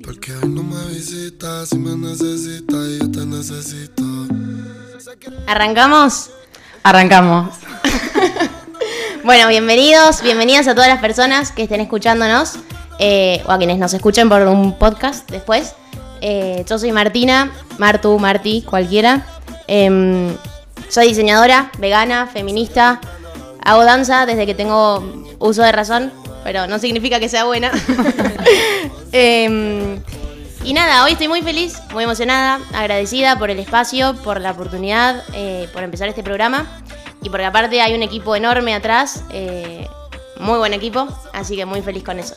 Porque hoy no me visitas, si me necesitas yo te necesito. ¿Arrancamos? Arrancamos. Bueno, bienvenidos, bienvenidas a todas las personas que estén escuchándonos eh, o a quienes nos escuchen por un podcast después. Eh, yo soy Martina, Martu, Marti, cualquiera. Em, soy diseñadora, vegana, feminista. Hago danza desde que tengo uso de razón, pero no significa que sea buena. Em, y nada, hoy estoy muy feliz, muy emocionada, agradecida por el espacio, por la oportunidad, eh, por empezar este programa. Y porque aparte hay un equipo enorme atrás, eh, muy buen equipo, así que muy feliz con eso.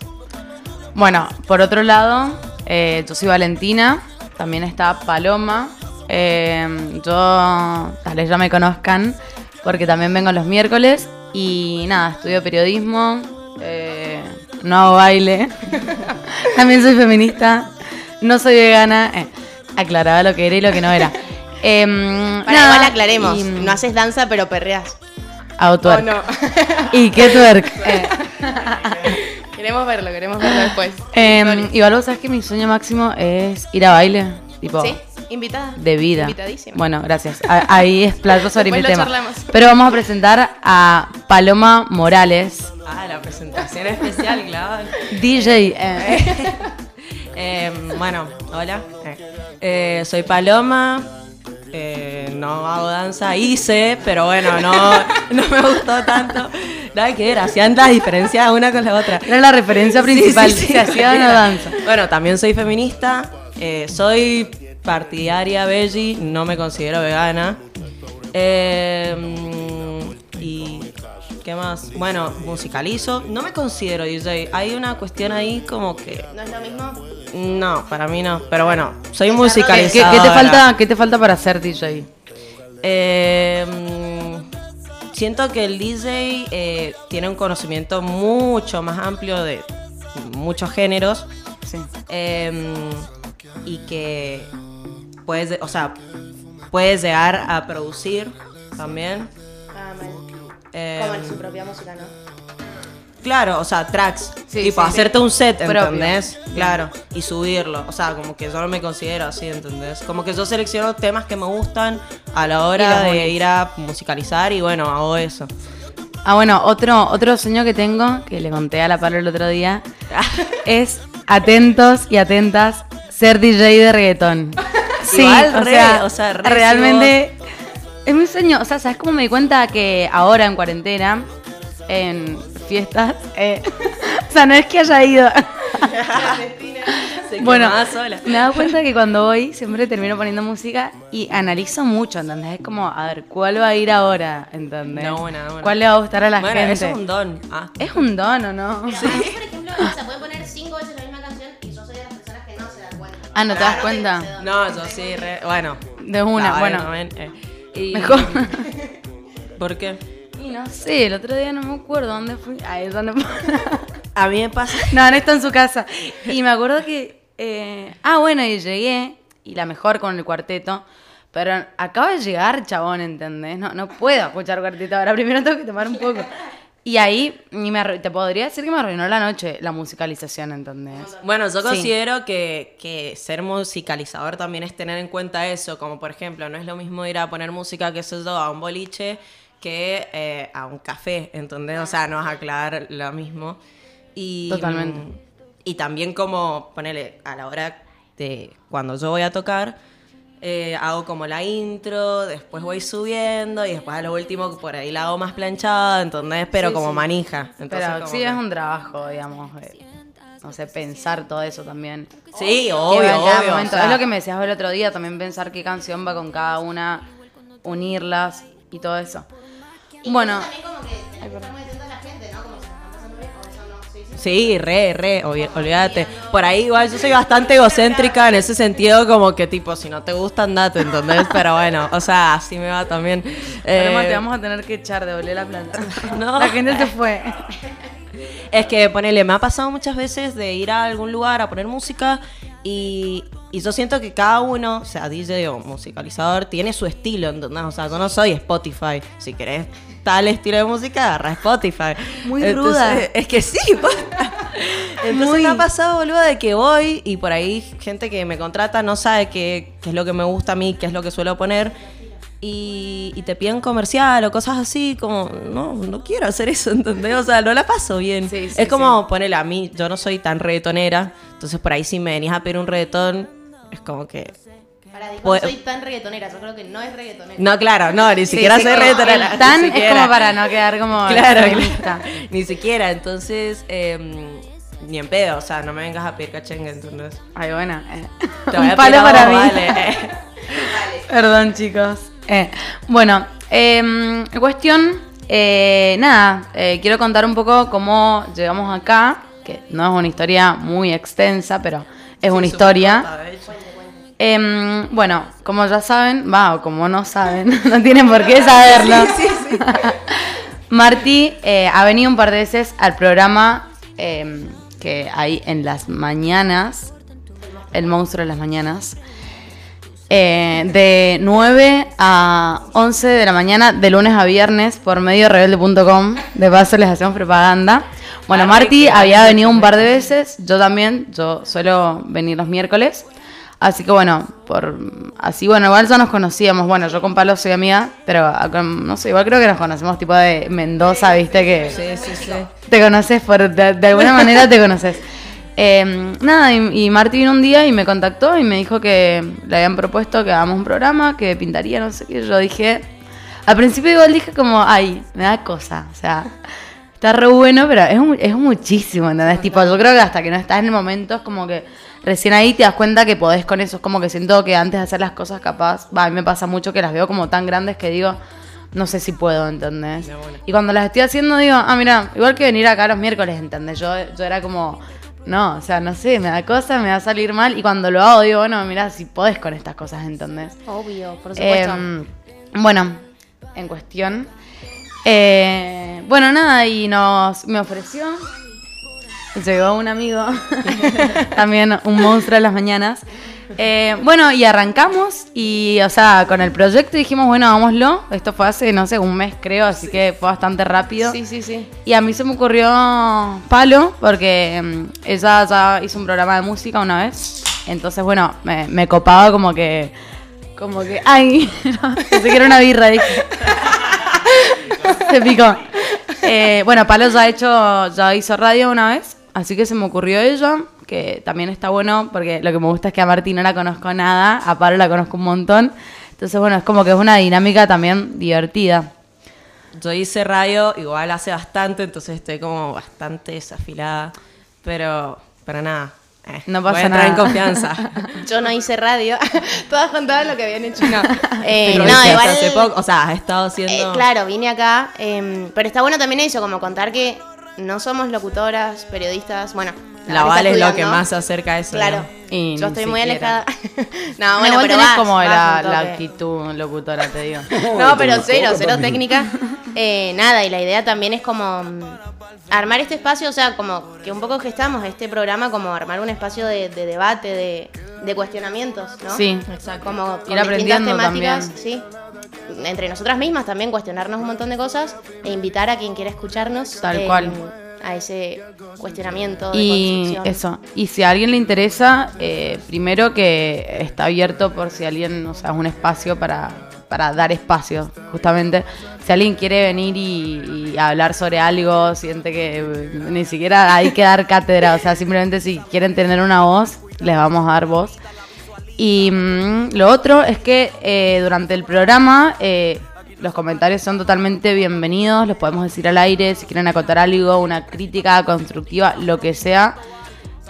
Bueno, por otro lado, eh, yo soy Valentina, también está Paloma. Eh, yo, tal vez ya me conozcan, porque también vengo los miércoles. Y nada, estudio periodismo, eh, no hago baile, también soy feminista, no soy vegana. Eh, aclaraba lo que era y lo que no era. Em, Para nada, igual aclaremos, y- no haces danza pero perreas. Hago twerk. ¿O no? ¿Y qué twerk? Eh, queremos verlo, queremos verlo después. Em, igual vos sabés que mi sueño máximo es ir a baile. Tipo, ¿Sí? ¿Invitada? de vida. Invitadísima. Bueno, gracias. A- Ahí explayo sobre mi tema. charlamos. Pero vamos a presentar a Paloma Morales, Ah, la presentación especial, claro. DJ. eh, Eh, bueno, hola. Eh, eh, soy Paloma. Eh, no hago danza, hice, pero bueno, no, no me gustó tanto. Nada que ver, hacían la diferencia una con la otra. Era la referencia principal. Sí, sí, sí. Una danza. Bueno, también soy feminista. soy partidaria veggie, no me considero vegana. Eh, mm, y qué más? Bueno, musicalizo. No me considero DJ. Hay una cuestión ahí como que ¿No es lo mismo? no, para mí no. Pero bueno, soy ¿Qué, qué- musicalizadora. qué te falta, ¿Qué te falta para ser DJ? Eh, mm, siento que el DJ eh, tiene un conocimiento mucho más amplio de muchos géneros Sí. eh, y que puedes, o sea, puedes llegar a producir también. Ah, mal. Eh, Como en su propia música, ¿no? Claro, o sea, tracks. Sí, tipo, sí, hacerte un set, Propio. ¿entendés? Claro. Y subirlo. O sea, como que yo no me considero así, ¿entendés? Como que yo selecciono temas que me gustan a la hora de ir a musicalizar y bueno, hago eso. Ah, bueno, otro, otro sueño que tengo, que le conté a la Palo el otro día, es atentos y atentas ser DJ de reggaetón. Sí, Igual, o, re, sea, o sea, re realmente es mi sueño. O sea, ¿sabes cómo me di cuenta que ahora en cuarentena, en fiestas, eh, o sea, no es que haya ido. Se Bueno, sola. me he dado cuenta que cuando voy siempre termino poniendo música y analizo mucho, ¿entendés? Es como, a ver, ¿cuál va a ir ahora? ¿Entendés? No, buena, buena. ¿Cuál le va a gustar a la bueno, gente? eso es un don. Ah. ¿Es un don o no? Pero mí, por ejemplo, o sea, puede poner cinco veces la misma canción y yo soy de las personas que no se dan cuenta. Ah, ¿no te das cuenta? No, yo sí, re- bueno. De una, bueno. eh. Y- Mejor. ¿Por qué? Y no sé, el otro día no me acuerdo dónde fui. Ay, ¿dónde fue? A mí me pasa. No, no está en su casa. Y me acuerdo que. eh, ah, bueno, y llegué. Y la mejor con el cuarteto. Pero acaba de llegar, chabón, ¿entendés? No, no puedo escuchar cuarteto ahora. Primero tengo que tomar un poco. Y ahí ni me arru- te podría decir que me arruinó la noche la musicalización, ¿entendés? Bueno, yo Sí. considero que, que ser musicalizador también es tener en cuenta eso, como por ejemplo, no es lo mismo ir a poner música, que yo, a un boliche que eh, a un café, ¿entendés? O sea, no vas a aclarar lo mismo. Y, Totalmente. mm, Y también como, ponele, a la hora de cuando yo voy a tocar, eh, hago como la intro, después voy subiendo y después a lo último por ahí la hago más planchada, ¿entendés? Pero Sí, como sí. manija. Entonces, Pero como sí que- es un trabajo, digamos. eh, no sé, pensar todo eso también. Sí, obvio, obvio. o momento. sea, es lo que me decías el otro día, también pensar qué canción va con cada una, unirlas y todo eso. Bueno, También como que tenés Sí, re, re, olvídate. Por ahí igual yo soy bastante egocéntrica en ese sentido, como que tipo, si no te gusta, andate, ¿entendés? Pero bueno, o sea, así me va también. Eh, te vamos a tener que echar de la planta. No. La gente se fue. Es que, ponele, me ha pasado muchas veces de ir a algún lugar a poner música y, y yo siento que cada uno, sea DJ o musicalizador, tiene su estilo, ¿entendés? O sea, yo no soy Spotify. Si querés tal estilo de música, agarra Spotify. Muy ruda. Es que sí. Entonces Muy. me ha pasado, boludo, de que voy y por ahí gente que me contrata no sabe qué, qué es lo que me gusta a mí, qué es lo que suelo poner. Y, y te piden comercial o cosas así, como, no, no quiero hacer eso, ¿entendés? O sea, no la paso bien. Sí, sí, es como, ponele a mí, yo no soy tan reggaetonera, entonces por ahí si me venís a pedir un reggaetón, es como que... Para dijo, Pues- no soy tan reggaetonera, yo creo que no es reggaetonera. No, claro, no, ni siquiera sí, soy como reggaetonera. ni tan es como para no quedar como Claro, claro. Ni siquiera, entonces, em, ni en pedo, o sea, no me vengas a pedir cachengue, ¿entendés? Ay, bueno. eh. Te voy Un a palo para vos, mí. vale. Perdón, chicos. Eh, bueno, em, cuestión, eh, nada, eh, quiero contar un poco cómo llegamos acá, que no es una historia muy extensa, pero es una historia. Em, bueno, como ya saben, va, o como no saben, no tienen por qué saberlo. Marty eh, ha venido un par de veces al programa em, que hay en las mañanas, El monstruo de las mañanas, eh, de 9 a 11 de la mañana, de lunes a viernes, por medio de rebelde.com. De paso les hacemos propaganda. Bueno, Marty que había venido un par de veces, yo también, yo suelo venir los miércoles. Así que bueno, por así bueno, igual ya nos conocíamos. Bueno, yo con Palo soy amiga, pero con- no sé, igual creo que nos conocemos tipo de Mendoza, viste que Sí, sí, sí. te conoces por de, de alguna manera te conoces. Eh, nada, y, y vino un día y me contactó y me dijo que le habían propuesto que hagamos un programa, que pintaría, no sé qué. Yo dije, al principio igual dije como, ay, me da cosa, o sea, está re bueno, pero es, mu- es muchísimo, ¿entendés? Tipo, yo creo que hasta que no estás en el momento es como que recién ahí te das cuenta que podés con eso. Es como que siento que antes de hacer las cosas capaz, va, a mí me pasa mucho que las veo como tan grandes que digo, no sé si puedo, ¿entendés? Y cuando las estoy haciendo digo, ah, mira, igual que venir acá los miércoles, ¿entendés? Yo, yo era como, no, o sea, no sé, me da cosa, me va a salir mal. Y cuando lo hago digo, bueno, mira, si podés con estas cosas, ¿entendés? Obvio, por supuesto. Em, bueno, en cuestión. eh, bueno, nada, y nos me ofreció. Llegó un amigo, también un monstruo de las mañanas. Eh, bueno, y arrancamos y, o sea, con el proyecto dijimos, bueno, hagámoslo. Esto fue hace, no sé, un mes creo, así que fue bastante rápido. sí, sí, sí. Y a mí se me ocurrió Palo, porque mm, ella ya hizo un programa de música una vez. Entonces, bueno, me, me copaba como que. Como que. ¡Ay! No, pensé que era una birra, dije. se picó. Eh, bueno, Palo ya, ha hecho, ya hizo radio una vez, así que se me ocurrió ella, que también está bueno, porque lo que me gusta es que a Martín no la conozco nada, a Palo la conozco un montón. Entonces, bueno, es como que es una dinámica también divertida. Yo hice radio igual hace bastante, entonces estoy como bastante desafilada. Pero, pero nada. eh, No voy pasa a entrar nada. en confianza. Yo no hice radio. Todas contaban lo que habían hecho. No, Eh, Pero no igual. hace poco, o sea, has estado haciendo. eh, claro, vine acá. em, pero está bueno también eso, como contar que no somos locutoras, periodistas. Bueno, La verdad Val es lo que más se acerca a eso. Claro. ¿no? Y Yo estoy muy siquiera. alejada. no, No, bueno, pero vas, como vas la, la actitud locutora, te digo. No, pero cero, cero técnica. Eh, nada, y la idea también es como mm, armar este espacio, o sea, como que un poco gestamos este programa como armar un espacio de, de debate, de, de cuestionamientos, ¿no? Sí, Como con Ir aprendiendo temáticas, también. sí. Entre nosotras mismas también cuestionarnos un montón de cosas e invitar a quien quiera escucharnos Tal eh, cual. a ese cuestionamiento de Y eso, y si a alguien le interesa, eh, primero que está abierto por si alguien, o sea, es un espacio para, para dar espacio, justamente. Si alguien quiere venir y, y hablar sobre algo, siente que eh, ni siquiera hay que dar cátedra, o sea, simplemente si quieren tener una voz, les vamos a dar voz. Y mm, lo otro es que eh, durante el programa eh, los comentarios son totalmente bienvenidos, los podemos decir al aire, si quieren acotar algo, una crítica constructiva, lo que sea.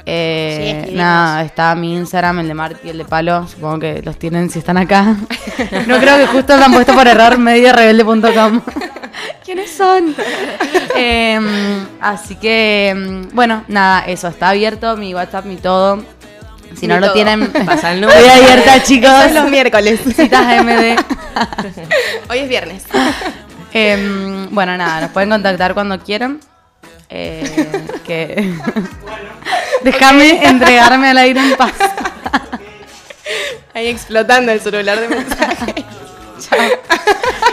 Eh, Sí, nada, está mi Instagram, el de Marti, el de Palo, supongo que los tienen si están acá. No creo que justo lo han puesto por error mediorebelde.com. ¿Quiénes son? Em, así que, em, bueno, nada, eso, está abierto mi WhatsApp, mi todo. Si no lo tienen, Pasa el número. estoy abierta, chicos. Eso es los miércoles. Citas MD. Hoy es viernes. Em, bueno, nada, nos pueden contactar cuando quieran. Eh, que... Déjame entregarme al aire en paz. Ahí explotando el celular de mensaje.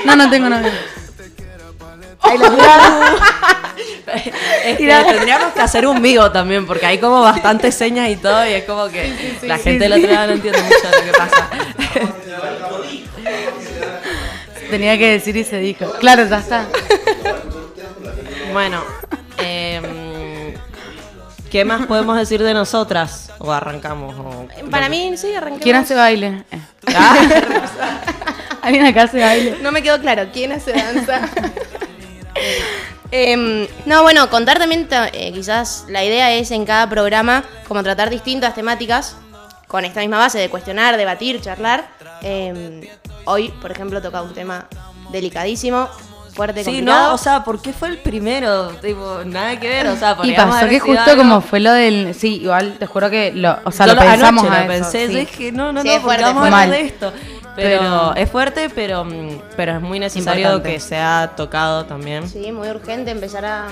No, no tengo novio. Ahí lo Es que tendríamos que hacer un vivo también, porque hay como bastantes señas y todo, y es como que la gente del otro lado no entiende mucho lo que pasa. Tenía que decir y se dijo. Claro, ya está. Bueno, em, ¿qué más podemos decir de nosotras? ¿O arrancamos? o- Para mí, sí, arrancamos. ¿Quién hace baile? Eh. Ah, ¿Alguien acá hace baile? No me quedó claro, ¿quién hace danza? Em, no, bueno, contar también, ta- eh, quizás la idea es en cada programa como tratar distintas temáticas con esta misma base de cuestionar, debatir, charlar. Em, hoy, por ejemplo, toca un tema delicadísimo, fuerte, Sí, complicado. no, o sea, ¿por qué fue el primero? Tipo, nada que ver, o sea, Y pasó que justo algo- como fue lo del... Sí, igual te juro que lo, o sea, Yo lo lo- pensamos anoche a lo eso, pensé, sí. yo dije, no, no, Sí, no, es porque fuerte, vamos a es hablar fuerte. de esto. Pero, Pero- es fuerte, pero, mm, pero es muy necesario Importante. que sea tocado también. Sí, Sí, muy urgente empezar a...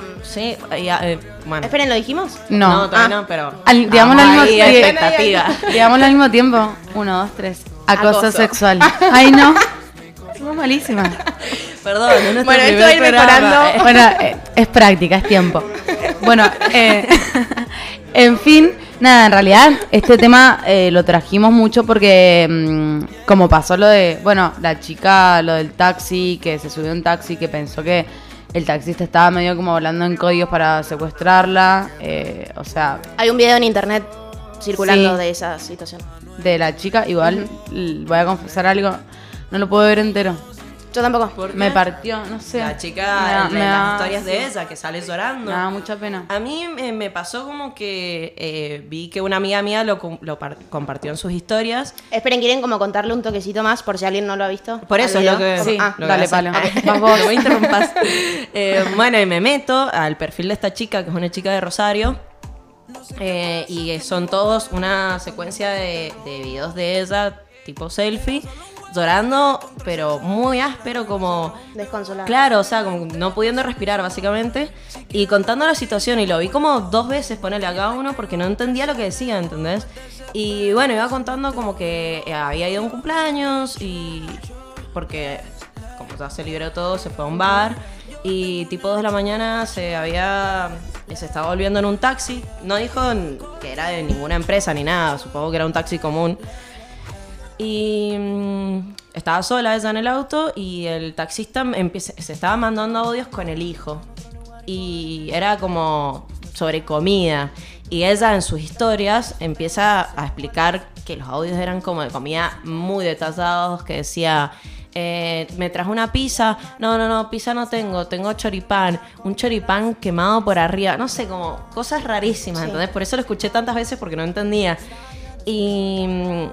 y, ah, eh, bueno. Esperen, ¿lo dijimos? No, todavía Ah. no, pero. Al- digámoslo al mismo ahí, tiempo. expectativa. Digámoslo al mismo tiempo. Uno, dos, tres. Acoso, Acoso. sexual. Ay, no. Somos malísimas. Perdón, nuestro Bueno, esto va a ir mejorando. eh. Bueno, eh, es práctica, es tiempo. Bueno, eh, en fin, nada, en realidad este tema eh, lo trajimos mucho porque mm, como pasó lo de, bueno, la chica, lo del taxi, que se subió a un taxi, que pensó que el taxista estaba medio como hablando en códigos para secuestrarla, eh, o sea, Hay un video en internet circulando Sí. de esa situación. de la chica, igual voy a confesar algo, no lo puedo ver entero. Yo tampoco. ¿Por Me partió, no sé. La Me chica, me las da- historias de ella, que sale llorando. Me da mucha pena. A mí eh, me pasó como que eh, vi que una amiga mía lo, com- lo par- compartió en sus historias. Esperen, ¿quieren como contarle un toquecito más por si alguien no lo ha visto? Por eso ¿Al es lo que. Sí, Ah, lo dale, palo. Eh, bueno, y me meto al perfil de esta chica, que es una chica de Rosario. eh, y son todos una secuencia de, de videos de ella, tipo selfie, llorando, pero muy áspero, como. desconsolada. Claro, o sea, como no pudiendo respirar básicamente y contando la situación y lo vi como dos veces ponerle a cada uno porque no entendía lo que decía, ¿entendés? Y bueno, iba contando como que eh, había ido a un cumpleaños y porque como ya se liberó todo, se fue a un bar y tipo 2 de la mañana se había se estaba volviendo en un taxi, no dijo que era de ninguna empresa ni nada, supongo que era un taxi común. Y mm, estaba sola ella en el auto y el taxista empieza- se estaba mandando audios con el hijo. Y era como sobre comida. Y ella en sus historias empieza a explicar que los audios eran como de comida muy detallados, que decía, eh, me trajo una pizza, no, no, no, pizza no tengo, tengo choripán, un choripán quemado por arriba, no sé, como cosas rarísimas, entonces por eso lo escuché tantas veces porque no entendía. Y mm,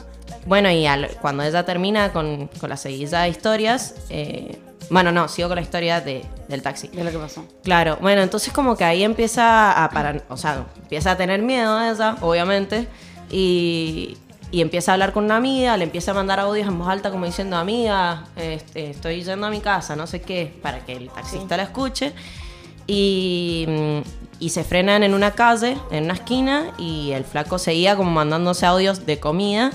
bueno, y al- cuando ella termina con, con la seguida de historias, eh, bueno, no, sigo con la historia de, del taxi. De lo que pasó. Claro, bueno, entonces como que ahí empieza a parar, o sea, empieza a tener miedo ella, obviamente, y, y empieza a hablar con una amiga, le empieza a mandar audios en voz alta como diciendo, amiga, este, estoy yendo a mi casa, no sé qué, para que el taxista la escuche. Y, mm, y se frenan en una calle, en una esquina, y el flaco seguía como mandándose audios de comida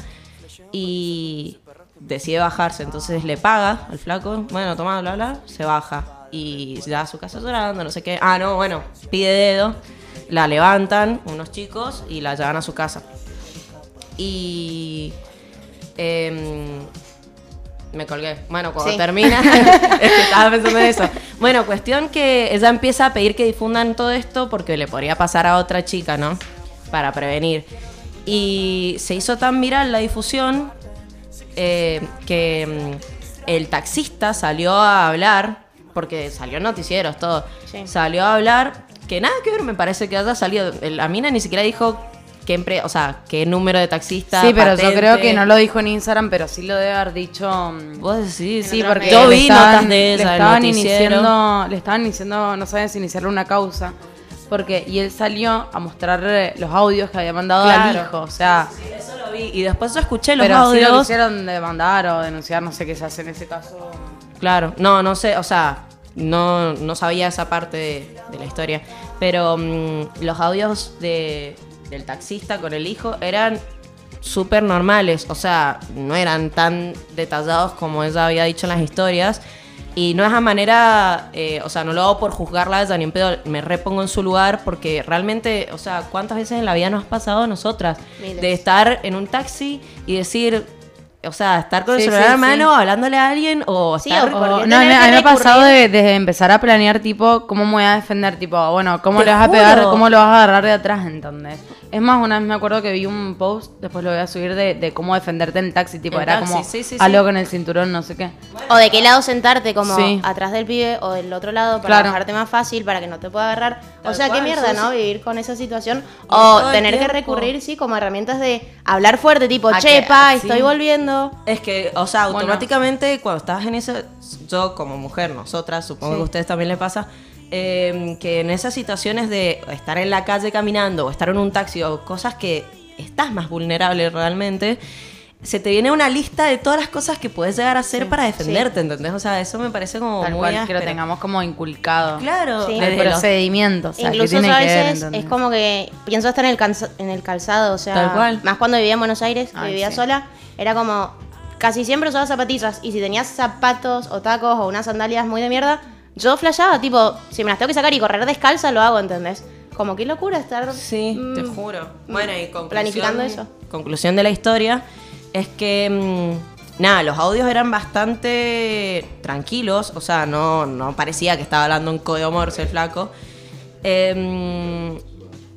y decide bajarse, entonces le paga al flaco, bueno, toma, bla, bla, se baja y va a su casa llorando, no sé qué. Ah, no, bueno, pide dedo, la levantan unos chicos y la llevan a su casa. Y em, me colgué. Bueno, cuando Sí. termina, es que estaba pensando en eso. Bueno, cuestión que ella empieza a pedir que difundan todo esto porque le podría pasar a otra chica, ¿no? Para prevenir. Y se hizo tan viral la difusión eh, que mm, el taxista salió a hablar, porque salió en noticieros, todo. Sí. Salió a hablar, que nada que ver me parece que haya salido. La mina ni siquiera dijo qué, o sea, qué número de taxista. Sí, pero yo creo que no lo dijo en Instagram, pero sí lo debe haber dicho. mm, Vos decís, Sí, porque yo le vi estaban- notas de le ella, el estaban iniciando, le estaban iniciando, no saben si iniciarle una causa, porque y él salió a mostrar eh, los audios que había mandado al Claro. hijo, o sea, Eso lo vi. Y después yo escuché los pero sí lo audios. quisieron demandar o denunciar, no sé qué se hace en ese caso. Claro, no, no sé, o sea, no, no sabía esa parte de, de la historia. Pero mm, los audios de, del taxista con el hijo eran súper normales, o sea, no eran tan detallados como ella había dicho en las historias. Y no es a manera, eh, o sea, no lo hago por juzgarla a ella ni en pedo, me repongo en su lugar porque realmente, o sea, ¿cuántas veces en la vida nos ha pasado a nosotras? Miles. De estar en un taxi y decir, o sea, estar con el celular sí, en mano sí. hablándole a alguien o Sí, estar... o- O- no, a mí, a me ha pasado de, de empezar a planear, tipo, cómo me voy a defender, tipo, bueno, cómo Te le vas a juro. pegar, cómo lo vas a agarrar de atrás, ¿entendés? Es más, una vez me acuerdo que vi un post, después lo voy a subir, de, de cómo defenderte en el taxi, tipo, En era taxi, como sí, sí, sí. algo con el cinturón, no sé qué. O de qué lado sentarte, como Sí. atrás del pibe o del otro lado para Claro. bajarte más fácil, para que no te pueda agarrar. o sea, qué mierda, ¿no? sí. Vivir con esa situación. O tener que recurrir, sí, como herramientas de hablar fuerte, tipo, A che, que- pa, sí. estoy volviendo. Es que, o sea, Bueno. automáticamente cuando estás en ese, yo como mujer, nosotras, supongo Sí. que a ustedes también les pasa, eh, que en esas situaciones de estar en la calle caminando o estar en un taxi o cosas que estás más vulnerable realmente, se te viene una lista de todas las cosas que puedes llegar a hacer para defenderte, ¿entendés? O sea, eso me parece como Tal muy cual, que lo tengamos como inculcado. Claro, Sí. El procedimiento, o sea, que Incluso tiene a que ver, veces es como que pienso hasta en el, en el calzado, o sea, Tal cual. más cuando vivía en Buenos Aires, que Ay, vivía sí. sola, era como casi siempre usaba zapatillas y si tenías zapatos o tacos o unas sandalias muy de mierda, yo flashaba, tipo, si me las tengo que sacar y correr descalza, lo hago, ¿entendés? Como qué locura estar Sí, mm, te juro. Bueno, y conclusión, planificando eso. Conclusión de la historia es que, mm, nada, los audios eran bastante tranquilos, o sea, no, no parecía que estaba hablando en código morse el flaco. Em,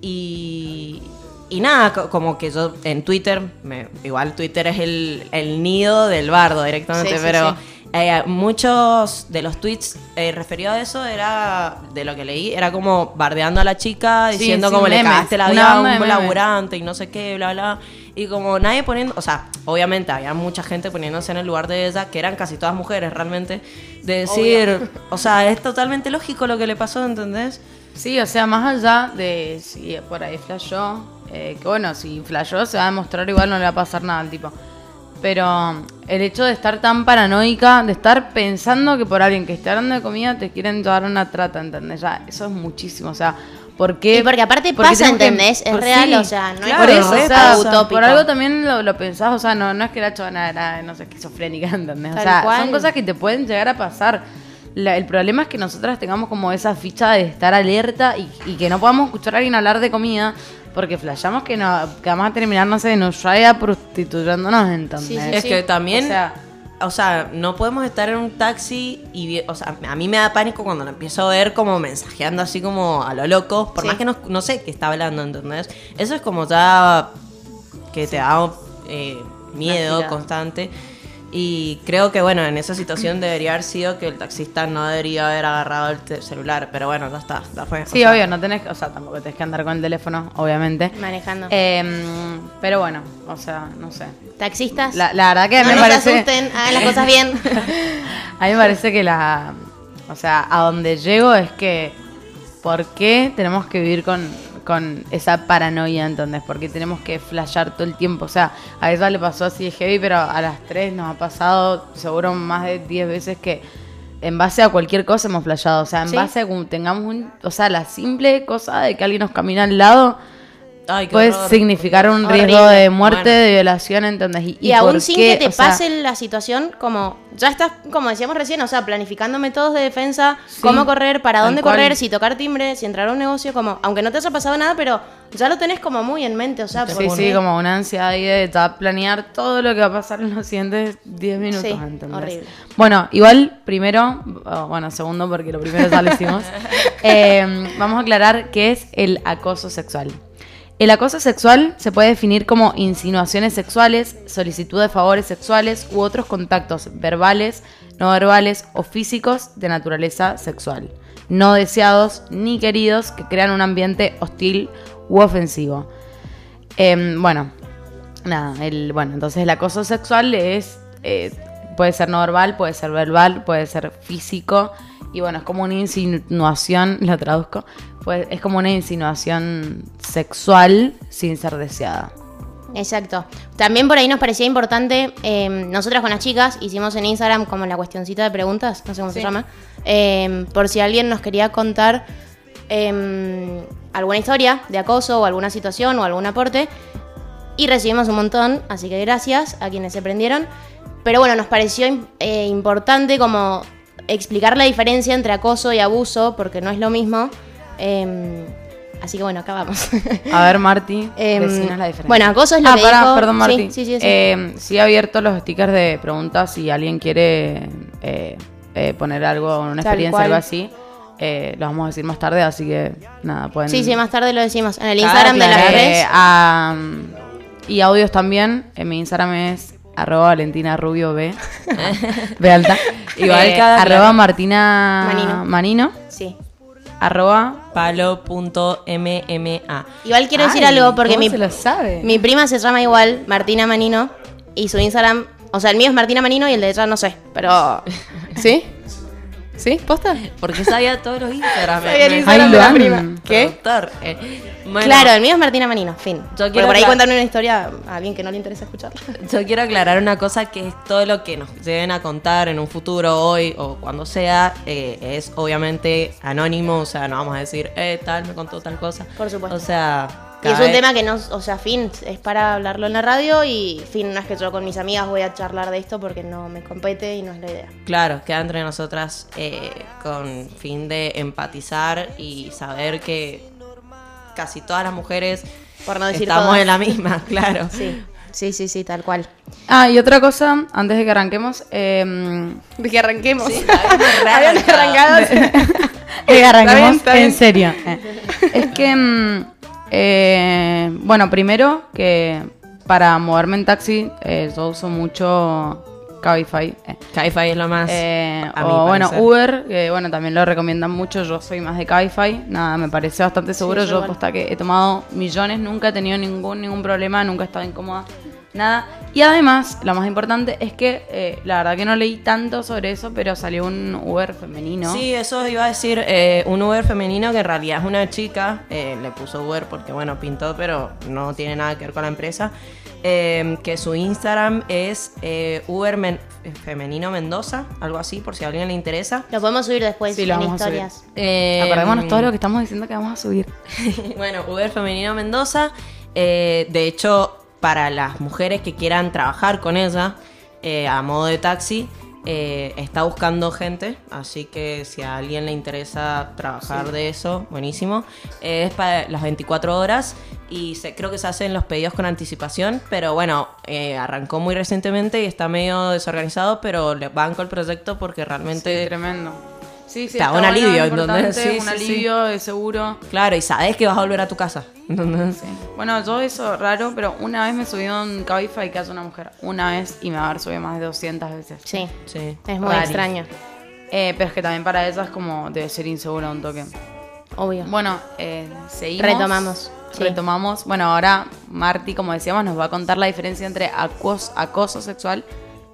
y, y nada, co- como que yo en Twitter, me- igual Twitter es el, el nido del bardo directamente, Sí, sí, pero sí. Eh, muchos de los tweets eh, referidos a eso era, de lo que leí, era como bardeando a la chica, Sí, diciendo sí, como le cagaste la vida a un memes. laburante y no sé qué, bla, bla. Y como nadie poniendo, o sea, obviamente había mucha gente poniéndose en el lugar de ella, que eran casi todas mujeres realmente, de decir, o sea, es totalmente lógico lo que le pasó, ¿entendés? Sí, o sea, más allá de si por ahí flashó, eh, que bueno, si flashó se va a demostrar igual no le va a pasar nada al tipo. Pero el hecho de estar tan paranoica, de estar pensando que por alguien que esté hablando de comida te quieren llevar una trata, ¿entendés? Ya, eso es muchísimo, o sea, ¿por qué? Y porque aparte porque pasa, que- ¿entendés? Es por- real, sí, o sea, no claro, por es eso, como o sea, utópico. por algo también lo, lo pensás, o sea, no, no es que la chavana era, no sé, esquizofrénica, ¿entendés? O sea, cual. son cosas que te pueden llegar a pasar. La- el problema es que nosotras tengamos como esa ficha de estar alerta y, y que no podamos escuchar a alguien hablar de comida porque flashamos que, no, que vamos a terminar, no sé, en Ushuaia prostituyéndonos, ¿entendés? Sí, sí, es sí. que también, O sea, o sea, no podemos estar en un taxi y, o sea, a mí me da pánico cuando lo empiezo a ver como mensajeando así como a lo loco, por Sí. más que no, no sé qué está hablando, ¿entendés? Eso es como ya que te da eh, miedo constante. Y creo que, bueno, en esa situación debería haber sido que el taxista no debería haber agarrado el celular, pero bueno, ya está, ya fue. O Sí, sea, obvio, no tenés, o sea, tampoco tenés que andar con el teléfono, obviamente. Manejando. Em, pero bueno, o sea, no sé. Taxistas, La, la verdad que no me parece... asusten, hagan las cosas bien. A mí me parece que la. O sea, a donde llego es que. ¿Por qué tenemos que vivir con, con esa paranoia, entonces? ¿Por qué tenemos que flashear todo el tiempo? O sea, a ella le pasó así de heavy, pero a las tres nos ha pasado seguro más de 10 veces que en base a cualquier cosa hemos flasheado. O sea, en Sí. base a que tengamos un. O sea, la simple cosa de que alguien nos camina al lado ay, puede horror. significar un Horrible. riesgo de muerte, Bueno. de violación, ¿entendés? Y, Y, y aún sin qué, que te o sea, pase la situación, como ya estás, como decíamos recién, o sea, planificando métodos de defensa, Sí, cómo correr, para dónde cual. correr, si tocar timbre, si entrar a un negocio, como, aunque no te haya pasado nada, pero ya lo tenés como muy en mente, o sea, Sí, sí, como una ansiedad ahí de ya planear todo lo que va a pasar en los siguientes 10 minutos, Sí, ¿entendés? horrible. Bueno, igual, primero, o, bueno, segundo, porque lo primero ya lo hicimos, eh, vamos a aclarar qué es el acoso sexual. El acoso sexual se puede definir como insinuaciones sexuales, solicitud de favores sexuales u otros contactos verbales, no verbales o físicos de naturaleza sexual, no deseados ni queridos que crean un ambiente hostil u ofensivo. Em, bueno, nada, bueno, entonces el acoso sexual es, eh, puede ser no verbal, puede ser verbal, puede ser físico, y bueno, es como una insinuación, lo traduzco, pues es como una insinuación sexual sin ser deseada. Exacto. También por ahí nos parecía importante, eh, nosotras con las chicas hicimos en Instagram como la cuestioncita de preguntas, no sé cómo se llama, eh, por si alguien nos quería contar eh, alguna historia de acoso o alguna situación o algún aporte. Y recibimos un montón, así que gracias a quienes se prendieron. Pero bueno, nos pareció eh, importante como explicar la diferencia entre acoso y abuso, porque no es lo mismo. Eh, así que bueno, acá vamos. A ver, Marti, Em, decinos la diferencia. bueno, acoso es lo ah, que dijo- perdón, Marti. Sí, sí, sí, sí. Eh, sí he abierto los stickers de preguntas si alguien quiere eh, eh, poner algo, una Tal experiencia, cual. algo así. Eh, lo vamos a decir más tarde, así que nada, pueden... Sí, sí, más tarde lo decimos. En el Ah, Instagram de. Eh, redes. a- y audios también. En mi Instagram es arroba Valentina Rubio B. B alta. Igual Eh, arroba Martina Manino. Manino. Sí. Arroba. Palo.mma. Igual quiero decir algo porque ¿cómo mi, se lo sabe? mi prima se llama igual, Martina Manino, y su Instagram, o sea, el mío es Martina Manino y el de ella no sé, pero... ¿Sí? ¿Sí? ¿Posta? Porque sabía todos los Instagram. Sabía el Instagram de la prima. ¿Qué? Eh. Bueno, Claro, el mío es Martina Manino, fin. Yo quiero por ahí cuentan una historia a alguien que no le interesa escucharla. Yo quiero aclarar una cosa que es todo lo que nos lleguen a contar en un futuro, hoy o cuando sea, eh, es obviamente anónimo, o sea, no vamos a decir, eh, tal, me contó tal cosa. Por supuesto. O sea, Y es un tema que no, o sea, fin, es para hablarlo en la radio y fin, no es que yo con mis amigas voy a charlar de esto porque no me compete y no es la idea. Claro, queda entre nosotras eh, con fin de empatizar y saber que casi todas las mujeres Por no decir estamos todas. en la misma, claro. Sí, sí, sí, sí, tal cual. Ah, y otra cosa, antes de que arranquemos. Eh, De que arranquemos. Sí, arrancado. de que arranquemos bien, está bien. en serio. Eh, Es que, mm, eh, bueno, primero que para moverme en taxi eh, yo uso mucho Cabify. eh. Cabify es lo más. Eh, o bueno. Uber, que bueno, también lo recomiendan mucho. Yo soy más de Cabify. Nada, me parece bastante seguro. yo posta que he tomado millones, nunca he tenido ningún, ningún problema, nunca he estado incómoda. Nada. Y además, lo más importante es que eh, la verdad que no leí tanto sobre eso, pero salió un Uber femenino. Sí, eso iba a decir eh, un Uber femenino que en realidad es una chica, eh, le puso Uber porque bueno, pintó, pero no tiene nada que ver con la empresa, eh, que su Instagram es eh, Uber Men- Femenino Mendoza, algo así, por si a alguien le interesa. Lo podemos subir después Sí, en vamos a subir. historias. Eh, Acordémonos todo lo que estamos diciendo que vamos a subir. bueno, Uber Femenino Mendoza. eh, de hecho, para las mujeres que quieran trabajar con ella eh, a modo de taxi, eh, está buscando gente. Así que si a alguien le interesa trabajar de eso, buenísimo. Eh, es para las 24 horas y se, creo que se hacen los pedidos con anticipación. Pero bueno, eh, arrancó muy recientemente y está medio desorganizado, pero le banco el proyecto porque realmente... Sí, tremendo. Sí, sí, Está, está un alivio, ¿entendés? Sí, un sí, sí. alivio de seguro. Claro, y sabes que vas a volver a tu casa. ¿entendés? Sí. Bueno, yo eso raro, pero una vez me subí a un Cabify que hace una mujer. Una vez y me va a haber subido más de 200 veces. Sí, Sí. es muy Rari. extraño, Eh, pero es que también para ellas como debe ser insegura un toque. obvio. Bueno, eh, seguimos. Retomamos, sí. Retomamos. Bueno, ahora Marty, como decíamos, nos va a contar la diferencia entre acos- acoso sexual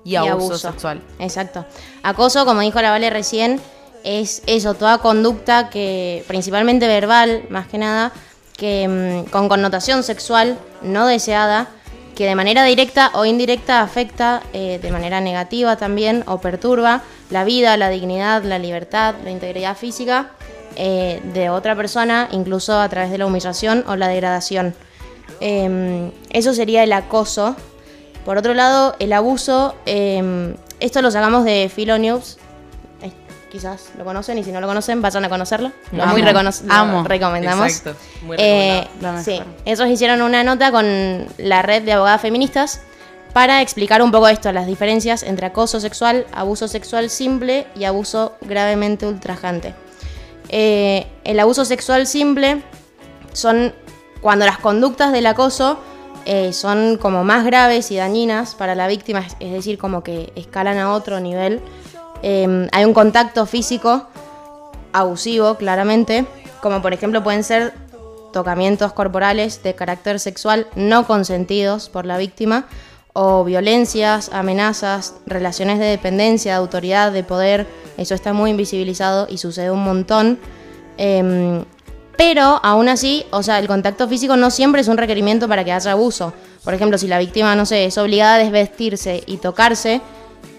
y, abuso, sexual. Exacto. Acoso, como dijo la Vale recién, es eso, toda conducta que, principalmente verbal, más que nada, que mm, con connotación sexual no deseada, que de manera directa o indirecta afecta eh, de manera negativa también o perturba la vida, la dignidad, la libertad, la integridad física eh, de otra persona, incluso a través de la humillación o la degradación. Eh, eso sería el acoso. Por otro lado, el abuso, eh, esto lo sacamos de Philo. Quizás lo conocen y si no lo conocen, vayan a conocerlo. Lo Amo, muy recono- lo amo. recomendamos. Exacto, muy Eh, sí, ellos hicieron una nota con la red de abogadas feministas para explicar un poco esto, las diferencias entre acoso sexual, abuso sexual simple y abuso gravemente ultrajante. Eh, el abuso sexual simple son cuando las conductas del acoso eh, son como más graves y dañinas para la víctima, es decir, como que escalan a otro nivel. Eh, hay un contacto físico abusivo, claramente, como por ejemplo pueden ser tocamientos corporales de carácter sexual no consentidos por la víctima, o violencias, amenazas, relaciones de dependencia, de autoridad, de poder, eso está muy invisibilizado y sucede un montón. Em, pero aún así, o sea, el contacto físico no siempre es un requerimiento para que haya abuso. Por ejemplo, si la víctima, no sé, es obligada a desvestirse y tocarse,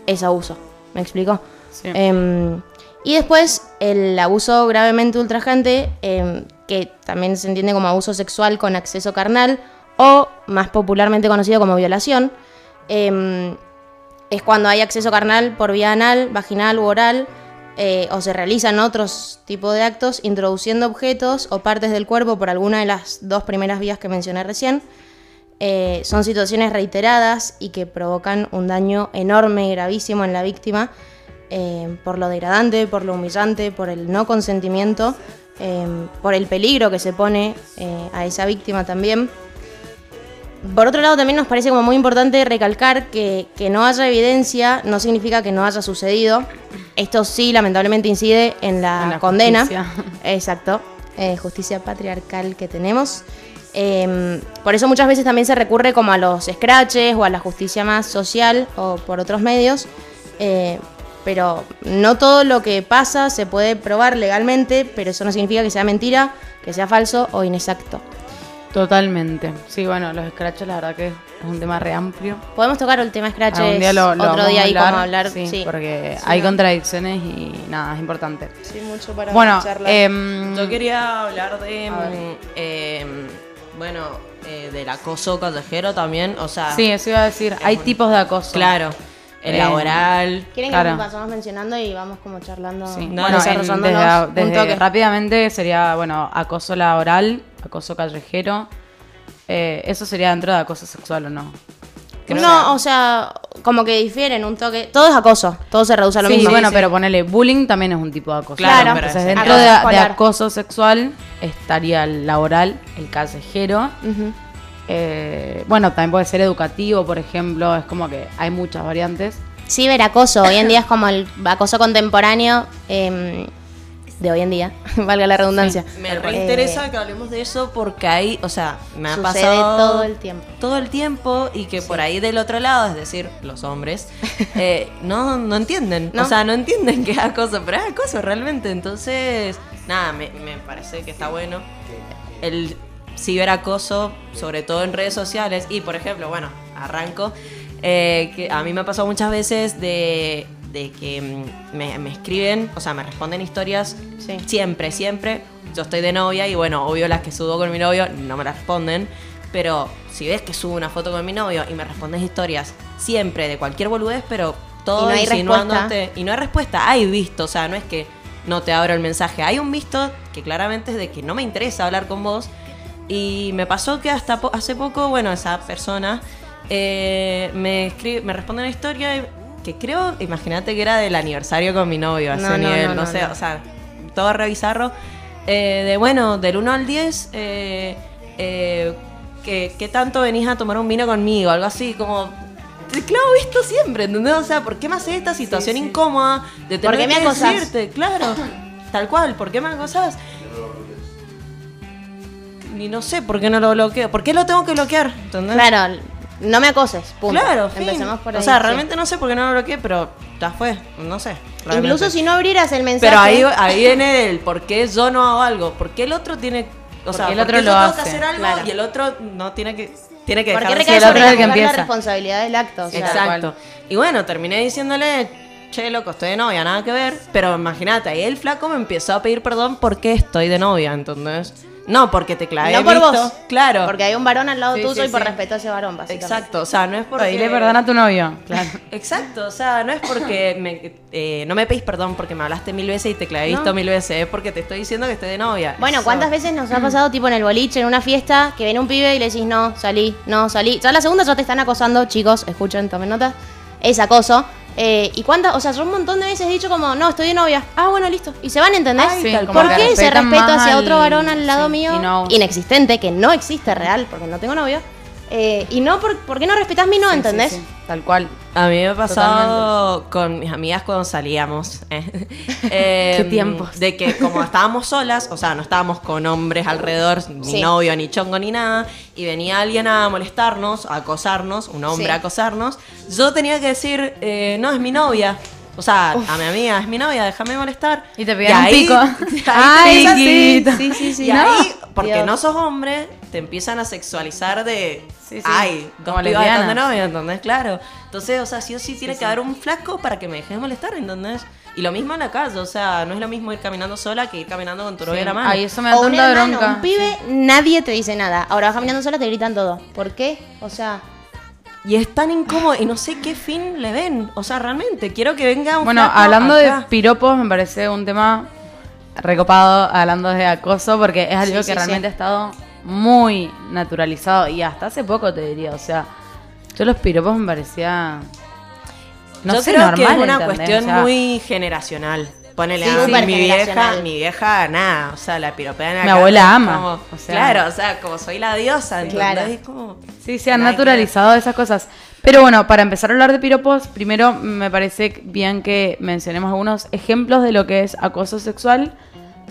es abuso. ¿Me explico? Sí. Em, y después el abuso gravemente ultrajante, em, que también se entiende como abuso sexual con acceso carnal o más popularmente conocido como violación, em, es cuando hay acceso carnal por vía anal, vaginal u oral eh, o se realizan otros tipos de actos introduciendo objetos o partes del cuerpo por alguna de las dos primeras vías que mencioné recién. Eh, son situaciones reiteradas y que provocan un daño enorme y gravísimo en la víctima eh, por lo degradante, por lo humillante, por el no consentimiento, eh, por el peligro que se pone a esa víctima también. Por otro lado, también nos parece como muy importante recalcar que, que no haya evidencia no significa que no haya sucedido. Esto sí, lamentablemente, incide en la, En la condena. justicia. Exacto. Justicia patriarcal que tenemos. Eh, por eso muchas veces también se recurre como a los scratches o a la justicia más social o por otros medios. Eh, pero no todo lo que pasa se puede probar legalmente, pero eso no significa que sea mentira, que sea falso o inexacto. Totalmente. Sí, bueno, los scratches la verdad que es un tema re amplio. Podemos tocar el tema scratches Algún día lo, lo otro vamos día a y como hablar. Sí, sí. porque Sí, hay no. contradicciones y nada, es importante. Sí, mucho para Bueno, charlar. em, Yo quería hablar de, eh, bueno, eh, del acoso callejero también, o sea, sí, eso iba a decir. Hay tipos de acoso. claro, el Eh, laboral, ¿Quieren claro. que pasamos mencionando y vamos como charlando? Sí. Dale. Bueno, en- desarrollándonos desde, un desde toque? rápidamente sería, bueno, acoso laboral, acoso callejero. Eh, eso sería dentro de acoso sexual o no. No, o sea, como que difieren un toque. Todo es acoso, todo se reduce a lo sí, mismo. bueno, pero ponele bullying también es un tipo de acoso. Claro, pero Entonces, es dentro de, acoso sexual estaría el laboral, el callejero. Eh, bueno, también puede ser educativo, por ejemplo. Es como que hay muchas variantes. Ciberacoso, hoy en día es como el acoso contemporáneo em, de hoy en día, valga la redundancia. me Eh, reinteresa que hablemos de eso porque ahí, o sea, me ha pasado todo el tiempo. todo el tiempo y que por ahí del otro lado, es decir, los hombres, eh, no, no entienden. ¿No? O sea, no entienden que es acoso, pero es acoso realmente. Entonces, nada, me, me parece que está bueno. El ciberacoso, sobre todo en redes sociales. Y, por ejemplo, bueno, arranco. eh, que a mí me ha pasado muchas veces de, de que mm, me, me escriben, o sea, me responden historias Sí. siempre, siempre. Yo estoy de novia y bueno, obvio las que subo con mi novio no me las responden. Pero si ves que subo una foto con mi novio y me respondes historias siempre de cualquier boludez, pero todo Y no hay insinuándote. Y no hay respuesta. Hay visto, o sea, no es que no te abro el mensaje. Hay un visto que claramente es de que no me interesa hablar con vos. Y me pasó que hasta po- hace poco, bueno, esa persona eh, me, escribe, me responde una historia y- que creo, imagínate que era del aniversario con mi novio, a ese No, no, nivel, no, no, no, sé, no. o sea, todo re bizarro. Eh, de bueno, del 1 al 10, eh, eh, ¿qué, qué tanto venís a tomar un vino conmigo? Algo así, como. te clavo esto siempre, ¿entendés? O sea, ¿por qué me haces esta situación incómoda de tener ¿Por qué me que acosás? decirte? Claro, tal cual, ¿por qué me acosás? Ni no sé por qué no lo bloqueo. ¿Por qué lo tengo que bloquear? ¿Entendés? Claro, no me acoses, punto. Claro, fin. Empecemos por ahí. O sea, sí. realmente no sé por qué no lo bloqueé, pero ya fue, no sé. realmente. Incluso si no abrieras el mensaje. Pero ahí, ahí viene el por qué yo no hago algo. ¿Por qué el otro tiene. O sea, el ¿por otro yo lo tengo que hace? hacer algo Claro. y el otro no tiene que. Tiene que ¿Por qué dejar el otro es el que la responsabilidad del acto? O sea, Exacto. Y bueno, terminé diciéndole, che, loco, estoy de novia, nada que ver. Pero imagínate, ahí el flaco me empezó a pedir perdón porque estoy de novia, ¿entendés? No porque te clavé No por visto. vos. Claro. Porque hay un varón al lado Sí, tuyo sí, y por sí. respeto a ese varón, básicamente. Exacto, o sea, no es porque... Dile perdón a tu novio. Claro. Exacto, o sea, no es porque me, eh, no me pedís perdón porque me hablaste mil veces y te clavé visto No. mil veces, es porque te estoy diciendo que estoy de novia. Bueno, Eso. ¿cuántas veces nos ha pasado tipo en el boliche, en una fiesta, que viene un pibe y le decís no, salí, no, salí? Ya la segunda ya te están acosando, chicos, escuchen, tomen nota. Es acoso. Eh, ¿Y cuántas? O sea, yo un montón de veces he dicho como, no, estoy de novia. Ah, bueno, listo. Y se van, ¿entendés? Ay, sí, ¿Por qué ese respeto hacia al- otro varón al lado sí, mío no- inexistente, que no existe real, porque no tengo novio? Eh, y no, por, ¿por qué no respetás mi no, Sí, entendés? sí, sí, Tal cual. A mí me ha pasado con mis amigas cuando salíamos. eh. Eh, Qué tiempos. De que como estábamos solas, o sea, no estábamos con hombres alrededor, ni Sí. novio, ni chongo, ni nada, y venía alguien a molestarnos, a acosarnos, un hombre Sí. a acosarnos, yo tenía que decir, eh, no, es mi novia. O sea, a mi amiga, es mi novia, déjame molestar. Y te pedían un pico. ahí Ay. Sí, sí, sí. y no. ahí, porque Dios. no sos hombre, te empiezan a sexualizar de. Sí, sí. Ay, dos Como pibas están de novia, ¿entendés? Claro. Entonces, o sea, sí o sí tiene que haber un flaco para que me dejes de molestar, ¿entendés? Y lo mismo en la calle, o sea, no es lo mismo ir caminando sola que ir caminando con tu novia Sí. en la mano. Ay, eso me da O un tanta hermano, bronca. un pibe, nadie te dice nada. Ahora vas caminando sola, te gritan todo. ¿Por qué? O sea, y es tan incómodo y no sé qué fin le ven. O sea, realmente, quiero que venga un Bueno, hablando de piropos, me parece un tema recopado hablando de acoso, porque es algo Sí, que sí, realmente sí. ha estado muy naturalizado y hasta hace poco te diría, o sea, yo los piropos me parecía no Yo sé, creo normal, que es una ¿entendés? cuestión O sea, muy generacional. Ponele Sí, a mi vieja, mi vieja nada, o sea, la piropean Mi abuela ama, como- o sea. claro, o sea, como soy la diosa. Claro. Es como- Sí, se han que naturalizado esas cosas. Pero bueno, para empezar a hablar de piropos, primero me parece bien que mencionemos algunos ejemplos de lo que es acoso sexual,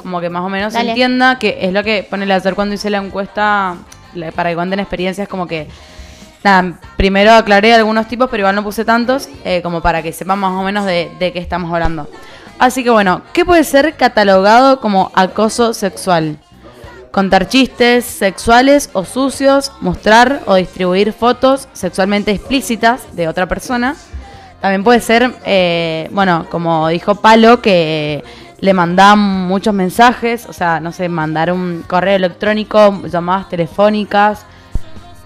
como que más o menos se entienda, que es lo que pone ayer cuando hice la encuesta para que cuenten experiencias, como que, nada, primero aclaré algunos tipos, pero igual no puse tantos, eh, como para que sepan más o menos de, de qué estamos hablando. Así que bueno, ¿qué puede ser catalogado como acoso sexual? Contar chistes sexuales o sucios, mostrar o distribuir fotos sexualmente explícitas de otra persona. También puede ser, eh, bueno, como dijo Palo, que le mandaban muchos mensajes, o sea, no sé, mandar un correo electrónico, llamadas telefónicas,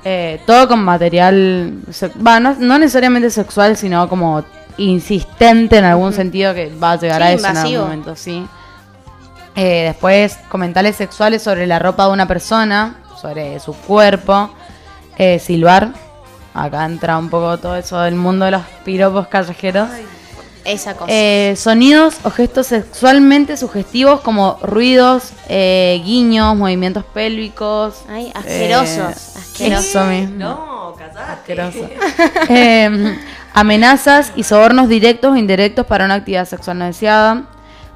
eh, todo con material, va, no, no necesariamente sexual, sino como insistente en algún sentido que va a llegar Sí, a eso en algún momento, sí. Eh, después, comentarios sexuales sobre la ropa de una persona, sobre su cuerpo. Eh, silbar. Acá entra un poco todo eso del mundo de los piropos callejeros. Esa cosa. Eh, sonidos o gestos sexualmente sugestivos como ruidos, eh, guiños, movimientos pélvicos. Ay, asquerosos, Eh, asquerosos. Eso mismo. No, casate. Asqueroso. Eh, amenazas y sobornos directos o indirectos para una actividad sexual no deseada.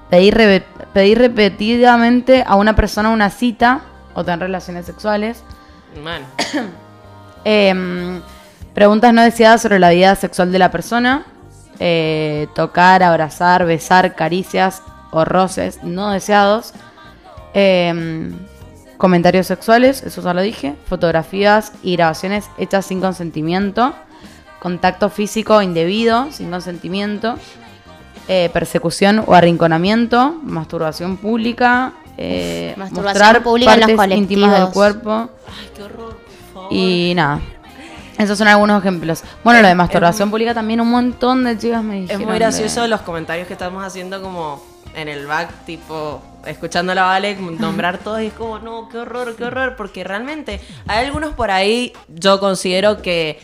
Pedir, pedir repetidamente a una persona una cita o tener relaciones sexuales. Man, Eh, preguntas no deseadas sobre la vida sexual de la persona. Eh, tocar, abrazar, besar, caricias o roces no deseados. Eh, comentarios sexuales, eso ya lo dije. Fotografías y grabaciones hechas sin consentimiento. Contacto físico indebido, sin consentimiento. Eh, persecución o arrinconamiento. Masturbación pública. eh, Masturbación mostrar pública en los partes íntimas del cuerpo. ay, qué horror, por favor. Y nada. Esos son algunos ejemplos. Bueno, lo de masturbación pública también un montón de chicas me Es dijeron. muy de- gracioso los comentarios que estamos haciendo como en el back, tipo, escuchando a la Vale nombrar todos y es como, no, qué horror, qué horror, porque realmente hay algunos por ahí, yo considero que,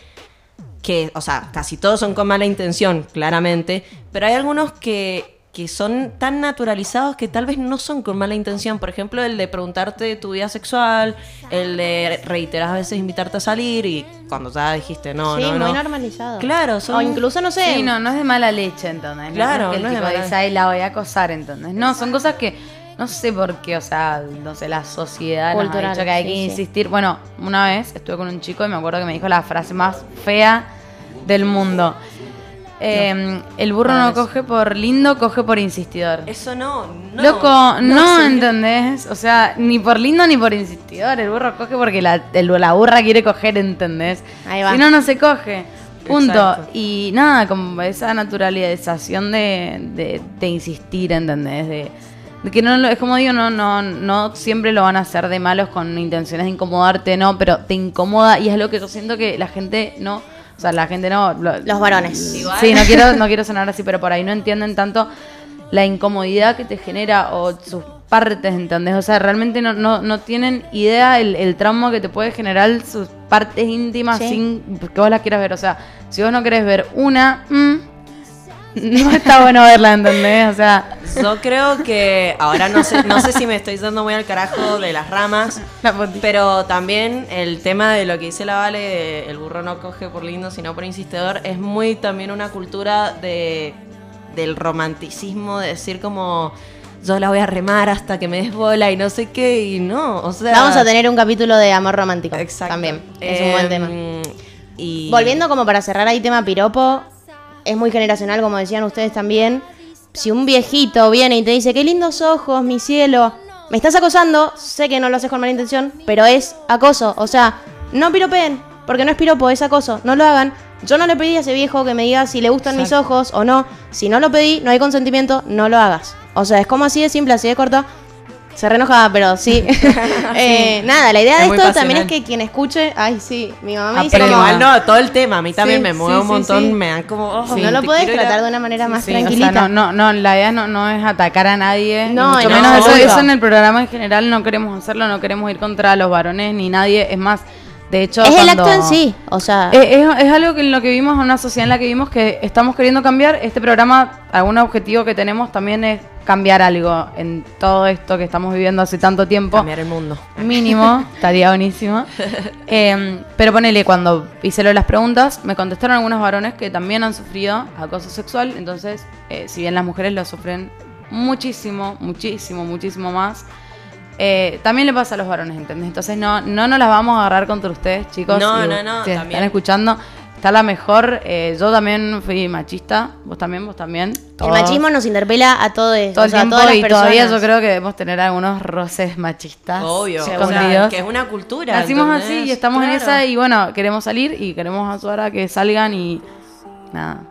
que, o sea, casi todos son con mala intención, claramente, pero hay algunos que, que son tan naturalizados que tal vez no son con mala intención. Por ejemplo, el de preguntarte de tu vida sexual, el de reiterar veces invitarte a salir y cuando ya dijiste no, sí, no, muy no. normalizado. Claro, son- O incluso, no sé. Sí, no, no es de mala leche, entonces. Claro, no es que el no es de tipo mala- dice, "Ay, la voy a acosar, entonces. No, son cosas que no sé por qué, o sea, no sé, la sociedad nos ha Cultural, dicho que hay sí, que sí. insistir. Bueno, una vez estuve con un chico y me acuerdo que me dijo la frase más fea del mundo. Eh, el burro no coge por lindo, coge por insistidor. Eso no, no. Loco, no, señor. ¿entendés? O sea, ni por lindo ni por insistidor. El burro coge porque la, el- la burra quiere coger, ¿entendés? Ahí va. Si no, no se coge. Punto. Exacto. Y nada, como esa naturalización de, de, de insistir, ¿entendés? De, de que no lo- es como digo, no, no, no siempre lo van a hacer de malos con intenciones de incomodarte, no, pero te incomoda y es lo que yo siento que la gente no, o sea, la gente no. lo- Los varones. Igual. Sí, no quiero, no quiero sonar así, pero por ahí no entienden tanto la incomodidad que te genera o sus partes, ¿entendés? O sea, realmente no, no, no tienen idea el, el trauma que te puede generar sus partes íntimas Sí. sin que vos las quieras ver. O sea, si vos no querés ver una, mm, no está bueno verla, ¿entendés? O sea, Yo creo que ahora no sé, no sé si me estoy dando muy al carajo de las ramas, pero también el tema de lo que dice la Vale, de el burro no coge por lindo sino por insistidor, es muy también una cultura de del romanticismo, de decir como yo la voy a remar hasta que me des bola y no sé qué, y no, o sea... Vamos a tener un capítulo de amor romántico. Exacto. También. Es un buen tema. Em, Y... Volviendo como para cerrar ahí tema piropo, es muy generacional, como decían ustedes también. Si un viejito viene y te dice, qué lindos ojos, mi cielo, me estás acosando, sé que no lo haces con mala intención, pero es acoso. O sea, no piropeen, porque no es piropo, es acoso. No lo hagan. Yo no le pedí a ese viejo que me diga si le gustan mis ojos o no. Si no lo pedí, no hay consentimiento, no lo hagas. O sea, es como así de simple, así de corto. Se reenojaba, pero sí. Eh, nada, la idea Es de esto también es que quien escuche. Ay, sí, mi mamá me dice Pero como. igual no, todo el tema, a mí también Sí, me sí, mueve un montón, sí. me dan como... oh, no lo puedes a- tratar de una manera más Sí, o sea, tranquilita. no, no, no, la idea no, no es atacar a nadie, No, no, mucho no, menos eso, obvio. eso en el programa en general no queremos hacerlo, no queremos ir contra los varones ni nadie, es más, de hecho es el acto en sí. O sea, Eh, Es, es algo que en lo que vimos, en una sociedad en la que vimos que estamos queriendo cambiar. Este programa, algún objetivo que tenemos también es cambiar algo en todo esto que estamos viviendo hace tanto tiempo. Cambiar el mundo. Mínimo, estaría buenísimo. Eh, pero ponele, cuando hice lo de las preguntas, me contestaron algunos varones que también han sufrido acoso sexual. Entonces, eh, si bien las mujeres lo sufren muchísimo, muchísimo, muchísimo más, eh, también le pasa a los varones, ¿entendés? Entonces, no, no nos las vamos a agarrar contra ustedes, chicos. No, no, no, Si también. están escuchando, está la mejor. Eh, yo también fui machista, vos también, vos también. el machismo nos interpela a todos. todo o el sea, a tiempo todas las y personas. todavía yo creo que debemos tener algunos roces machistas Obvio, o sea, escondidos. que es una cultura. Nacimos así y estamos en esa y bueno, queremos salir y queremos ayudar a que salgan y nada.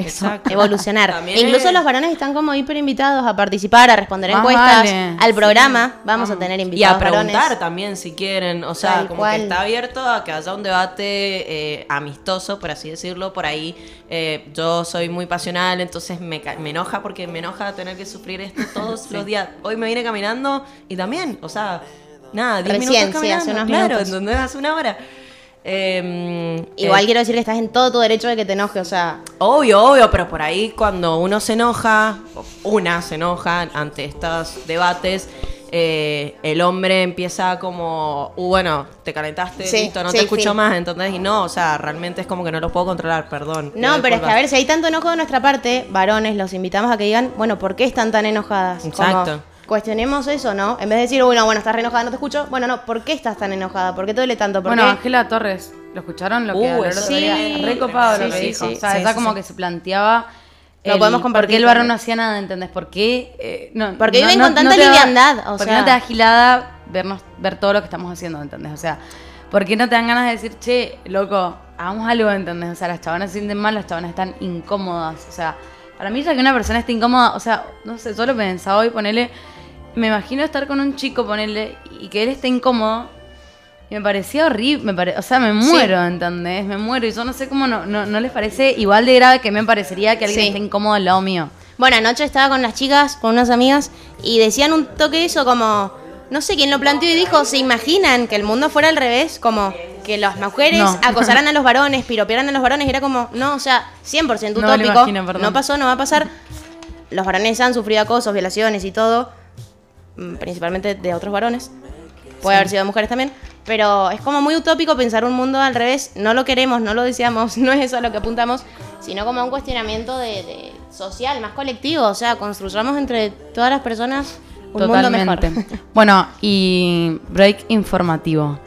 Eso. Exacto. evolucionar. También Incluso es- los varones están como hiper invitados a participar, a responder Más encuestas, vale. al programa. Vamos a tener Y a invitados preguntar varones. también si quieren, o sea, Tal como cual. que está abierto a que haya un debate eh, amistoso, por así decirlo, por ahí. eh, yo soy muy pasional, entonces me, me enoja porque me enoja tener que sufrir esto todos los días. Hoy me vine caminando y también, o sea, nada, 10 Recién, minutos sí, caminando, hace unos claro, minutos. ¿entendés? Hace una hora. Eh, Igual eh, quiero decir que estás en todo tu derecho de que te enoje, o sea, Obvio, obvio, pero por ahí cuando uno se enoja, una se enoja ante estos debates, eh, el hombre empieza como, uh, bueno, te calentaste, Sí, listo, no sí, te escucho más, entonces, y no, o sea, realmente es como que no lo puedo controlar, perdón. No, pero es que a ver, si hay tanto enojo de nuestra parte, varones, los invitamos a que digan, bueno, ¿por qué están tan enojadas? Como, Exacto. Cuestionemos eso, ¿no? En vez de decir, bueno, bueno, estás re enojada, no te escucho. Bueno, no, ¿por qué estás tan enojada? ¿Por qué te duele tanto? ¿Por Bueno, qué? Ángela Torres, ¿lo escucharon? Lo que Uh, habló el eso otro sí. día? Recopado lo Sí, que sí, dijo. sí. o sea, Sí, está sí, como sí. que se planteaba. Lo podemos ¿Por compartir qué el varón también. no hacía nada? ¿Entendés? ¿Por qué? eh, no, Porque no- viven no- con no tanta te da- liviandad, o ¿Por qué sea. no te da gilada vernos, ver todo lo que estamos haciendo? ¿Entendés? O sea, ¿por qué no te dan ganas de decir, che, loco, hagamos algo? ¿Entendés? O sea, las chavanas se sienten mal, las chavanas están incómodas. O sea, para mí ya que una persona esté incómoda, o sea, no sé, solo pensaba hoy, ponele, me imagino estar con un chico, ponele, y que él esté incómodo. Y me parecía horrible, me pare- o sea, me muero, ¿entendés? Me muero. Y yo no sé cómo no, no, no les parece igual de grave que me parecería que alguien Sí. esté incómodo al lado mío. Bueno, anoche estaba con las chicas, con unas amigas, y decían un toque eso como, no sé quién lo planteó y dijo, ¿se imaginan que el mundo fuera al revés? Como que las mujeres No. acosaran a los varones, piropearan a los varones, y era como, no, o sea, 100% No me lo utópico, imagino, perdón. no pasó, no va a pasar. Los varones han sufrido acosos, violaciones y todo, principalmente de otros varones. Puede haber sido de mujeres también. Pero es como muy utópico pensar un mundo al revés. No lo queremos, no lo deseamos, no es eso a lo que apuntamos, sino como un cuestionamiento de, de social, más colectivo. O sea, construyamos entre todas las personas un mundo mejor. bueno, y break informativo.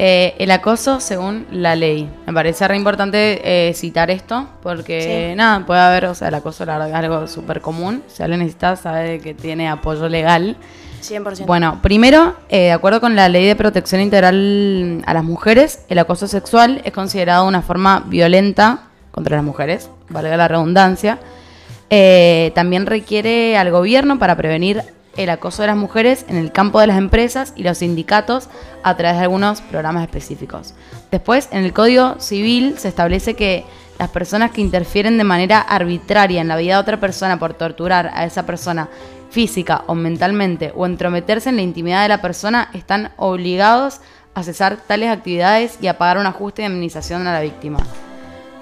Eh, el acoso según la ley. Me parece re importante eh, citar esto, porque Sí. nada, puede haber, o sea, el acoso la verdad, es algo súper común. Si alguien necesita, sabe que tiene apoyo legal. 100%. Bueno, primero, eh, de acuerdo con la Ley de Protección Integral a las Mujeres, el acoso sexual es considerado una forma violenta contra las mujeres, valga la redundancia. Eh, también requiere al gobierno para prevenir el acoso de las mujeres en el campo de las empresas y los sindicatos a través de algunos programas específicos. Después, en el Código Civil se establece que las personas que interfieren de manera arbitraria en la vida de otra persona por torturar a esa persona física o mentalmente o entrometerse en la intimidad de la persona están obligados a cesar tales actividades y a pagar un ajuste de indemnización a la víctima.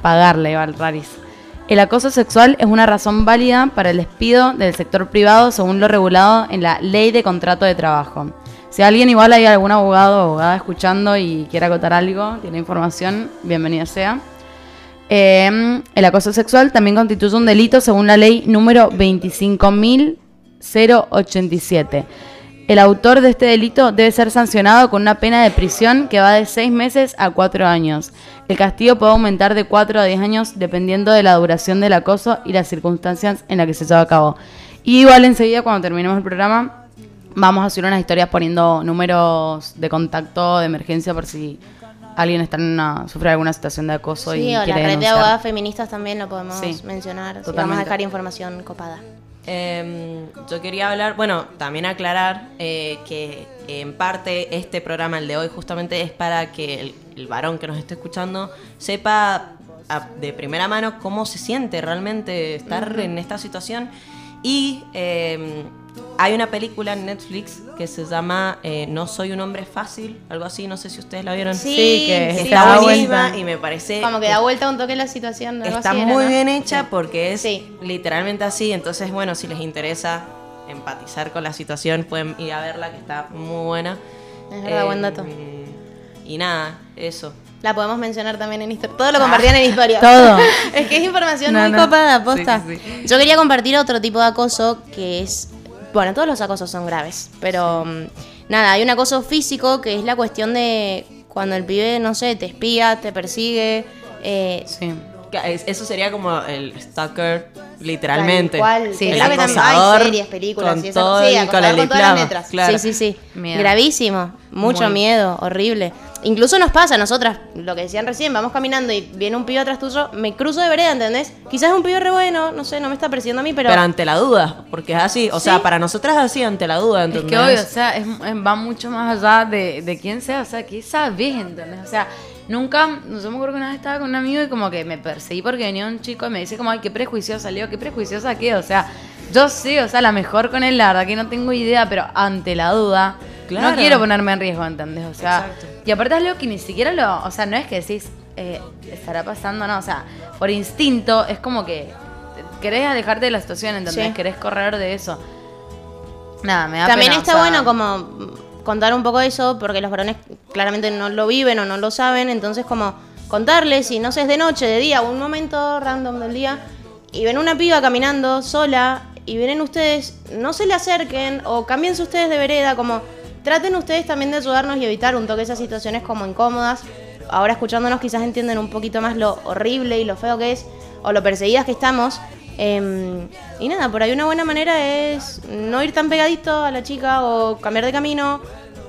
Pagarle, Val Raris. El acoso sexual es una razón válida para el despido del sector privado según lo regulado en la Ley de Contrato de Trabajo. Si alguien igual hay algún abogado o abogada escuchando y quiere acotar algo, tiene información, bienvenido sea. Eh, el acoso sexual también constituye un delito según la ley número 25.087. El autor de este delito debe ser sancionado con una pena de prisión que va de 6 meses a 4 años. El castigo puede aumentar de 4 a 10 años dependiendo de la duración del acoso y las circunstancias en las que se lleva a cabo. Y igual enseguida, cuando terminemos el programa, vamos a subir unas historias poniendo números de contacto de emergencia por si alguien está en una, sufre alguna situación de acoso Sí, y o la red de abogadas feministas también lo podemos Sí, mencionar. Sí, vamos a totalmente. dejar información copada. Eh, yo quería hablar, bueno, también aclarar eh, que en parte este programa, el de hoy, justamente es para que el, el varón que nos esté escuchando sepa a- de primera mano cómo se siente realmente estar en esta situación. Y eh, hay una película en Netflix que se llama eh, No soy un hombre fácil, algo así, no sé si ustedes la vieron. Sí, Sí, que sí, está da buenísima vuelta. y me parece Como que da vuelta un toque la situación. algo Está así era, muy ¿no? bien hecha porque es Sí. literalmente así. Entonces, bueno, si les interesa empatizar con la situación, pueden ir a verla, que está muy buena. Es verdad, buen dato. Y nada, eso. La podemos mencionar también en historia. Todo lo compartían en historia. Todo. es que es información No, muy no. copada, posta. Sí, sí, Yo quería compartir otro tipo de acoso que es. Bueno, todos los acosos son graves, pero mm, nada, hay un acoso físico que es la cuestión de cuando el pibe, no sé, te espía, te persigue. eh, Sí. Eso sería como el stalker, literalmente. Tal cual. Sí, el que también acosador hay series, películas con y eso. todo sí, el- acosador con el con todas las diploma, letras. claro. Sí, sí, sí. Miedo. Gravísimo. Mucho Muy. miedo, horrible. Incluso nos pasa a nosotras, lo que decían recién, vamos caminando y viene un pibe atrás tuyo, me cruzo de vereda, ¿entendés? Quizás es un pibe re bueno, no sé, no me está persiguiendo a mí, pero... Pero, ante la duda, porque es así. O Sí. sea, para nosotras es así, ante la duda, Es ¿entendés? que obvio, o sea, es- va mucho más allá de, de quién sea, o sea, ¿qué sabes, entendés? O sea, nunca, yo me acuerdo que una vez estaba con un amigo y como que me perseguí porque venía un chico y me dice como, ay, qué prejuiciosa salió, qué prejuiciosa qué, o sea, yo sé, o sea, la mejor con él, la verdad que no tengo idea, pero ante la duda, Claro. no quiero ponerme en riesgo, ¿entendés? O sea, Exacto. y aparte es algo que ni siquiera lo, o sea, no es que decís, eh, estará pasando, no, o sea, por instinto es como que querés alejarte de la situación, ¿entendés? Sí. Querés correr de eso. Nada, me da También pena, o está sea, bueno como contar un poco eso, porque los varones claramente no lo viven o no lo saben, entonces como contarles, y no sé, es de noche, de día, un momento random del día, y ven una piba caminando sola, y vienen ustedes, no se le acerquen, o cámbiense ustedes de vereda, como traten ustedes también de ayudarnos y evitar un toque esas situaciones como incómodas. Ahora escuchándonos quizás entienden un poquito más lo horrible y lo feo que es, o lo perseguidas que estamos. Em, y nada, por ahí una buena manera es no ir tan pegadito a la chica o cambiar de camino,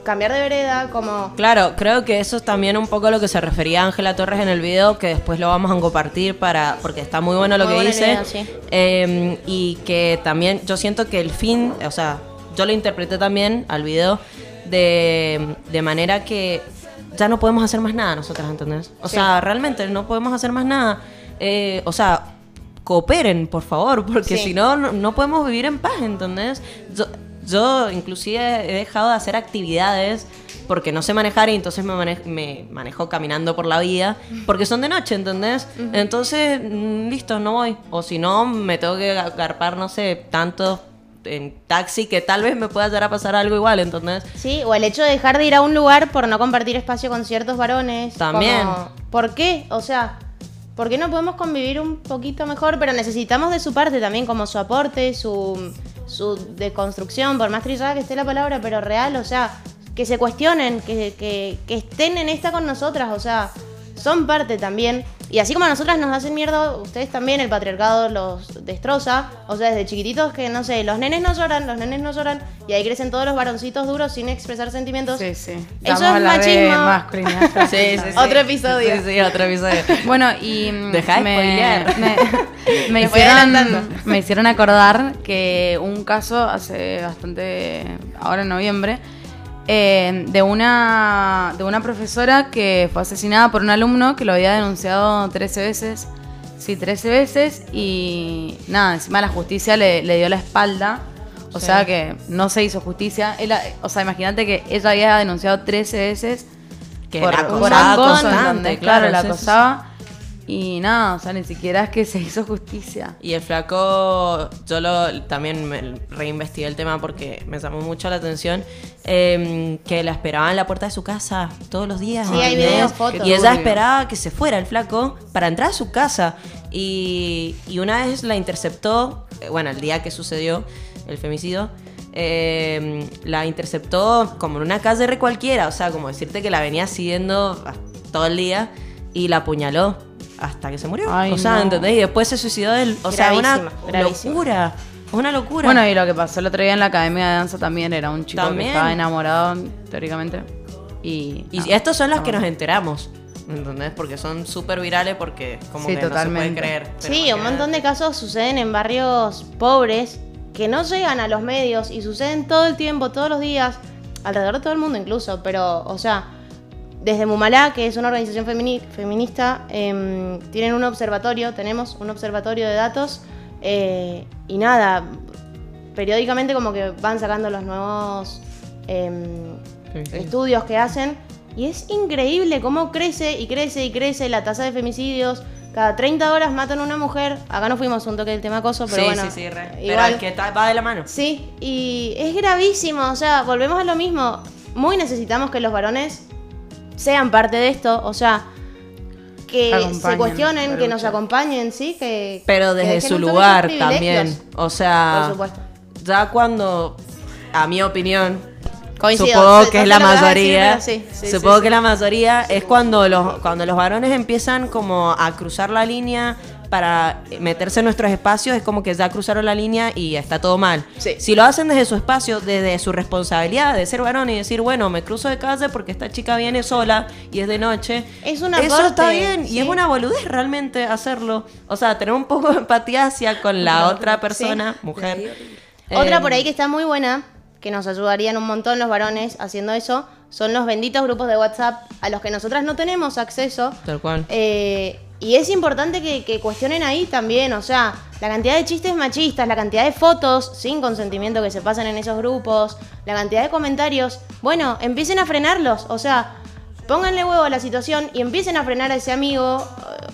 cambiar de vereda, como... Claro, creo que eso es también un poco lo que se refería Ángela Torres en el video, que después lo vamos a compartir para, porque está muy bueno lo Muy que dice. idea, sí. Eh, y que también yo siento que el fin, o sea, yo lo interpreté también al video de, de manera que ya no podemos hacer más nada nosotras, ¿entendés? O Sí. sea, realmente no podemos hacer más nada. Eh, o sea, cooperen, por favor, porque Sí. si no, no, podemos vivir en paz, ¿entendés? Yo, yo inclusive he dejado de hacer actividades porque no sé manejar y entonces me, mane- me manejo caminando por la vida porque son de noche, ¿entendés? Entonces, mm, listo, no voy. O si no, me tengo que agarpar, no sé, tanto en taxi que tal vez me pueda llegar a pasar algo igual, ¿entendés? Sí, o el hecho de dejar de ir a un lugar por no compartir espacio con ciertos varones. También. como, ¿Por qué? O sea, ¿por qué no podemos convivir un poquito mejor? Pero necesitamos de su parte también, como su aporte, su, su deconstrucción, por más trillada que esté la palabra, pero real, o sea, que se cuestionen, que, que, que estén en esta con nosotras, o sea, son parte también. Y así como a nosotras nos hacen mierda, ustedes también, el patriarcado los destroza. O sea, desde chiquititos que, no sé, los nenes no lloran, los nenes no lloran, y ahí crecen todos los varoncitos duros sin expresar sentimientos. Sí, sí. Eso Vamos es a hablar de machismo. masculinidad. Sí, sí, sí. Otro episodio. Sí, sí, otro episodio. Bueno, y Deja de me, me, me hicieron, me hicieron acordar que un caso hace bastante, ahora en noviembre, eh, de una de una profesora que fue asesinada por un alumno que lo había denunciado 13 veces. Sí, 13 veces y nada, encima la justicia le, le dio la espalda. O sea que no se hizo justicia. Él- o sea, imagínate que ella había denunciado 13 veces Que por, la por acoso, claro, la acosaba. Y nada, o sea, ni siquiera es que se hizo justicia. Y el flaco, yo lo, también me reinvestigué el tema porque me llamó mucho la atención, eh, que la esperaba en la puerta de su casa todos los días. Sí, hay videos, fotos. Y ella esperaba que se fuera el flaco para entrar a su casa. Y, y una vez la interceptó, eh, bueno, el día que sucedió el femicidio, eh, la interceptó como en una calle re cualquiera, o sea, como decirte que la venía siguiendo todo el día y la apuñaló hasta que se murió. Ay, o sea, no. ¿entendés? Y después se suicidó él. O sea, una Gravísima, gravísima. locura. Es una locura. Bueno, y lo que pasó el otro día en la academia de danza también era un chico También. que estaba enamorado, teóricamente. Y, y estos son los que no. nos enteramos. ¿Entendés? Porque son súper virales porque como Sí, que no se totalmente. puede creer. Sí, un montón de casos suceden en barrios pobres que no llegan a los medios y suceden todo el tiempo, todos los días, alrededor de todo el mundo incluso, pero, o sea, desde Mumalá, que es una organización femini- feminista, em, tienen un observatorio, tenemos un observatorio de datos, eh, y nada, periódicamente como que van sacando los nuevos em, estudios que hacen, y es increíble cómo crece y crece y crece la tasa de femicidios. Cada 30 horas matan a una mujer. Acá no fuimos un toque del tema acoso, pero sí, bueno. sí, sí, re. Igual- que va de la mano. Sí, y es gravísimo, o sea, volvemos a lo mismo. Muy necesitamos que los varones sean parte de esto, o sea, que Acompañen se cuestionen, que nos acompañen, sí, que... Pero desde su lugar también. O sea, Por supuesto. ya cuando, a mi opinión, Coincido, supongo que es la decir, mayoría, pero sí, sí, supongo sí, que sí. la mayoría es cuando los, cuando los varones empiezan como a cruzar la línea para meterse en nuestros espacios, es como que ya cruzaron la línea y está todo mal. Sí. Si lo hacen desde su espacio, desde su responsabilidad de ser varón y decir, bueno, me cruzo de calle porque esta chica viene sola y es de noche. Es un Eso está bien y es una boludez realmente hacerlo. O sea, tener un poco de empatía hacia con la otra persona, mujer. Otra Eh, por ahí que está muy buena, que nos ayudarían un montón los varones haciendo eso, son los benditos grupos de WhatsApp a los que nosotras no tenemos acceso. Tal cual. Eh, y es importante que, que cuestionen ahí también, o sea, la cantidad de chistes machistas, la cantidad de fotos sin consentimiento que se pasan en esos grupos, la cantidad de comentarios. Bueno, empiecen a frenarlos, o sea, pónganle huevo a la situación y empiecen a frenar a ese amigo. Eh,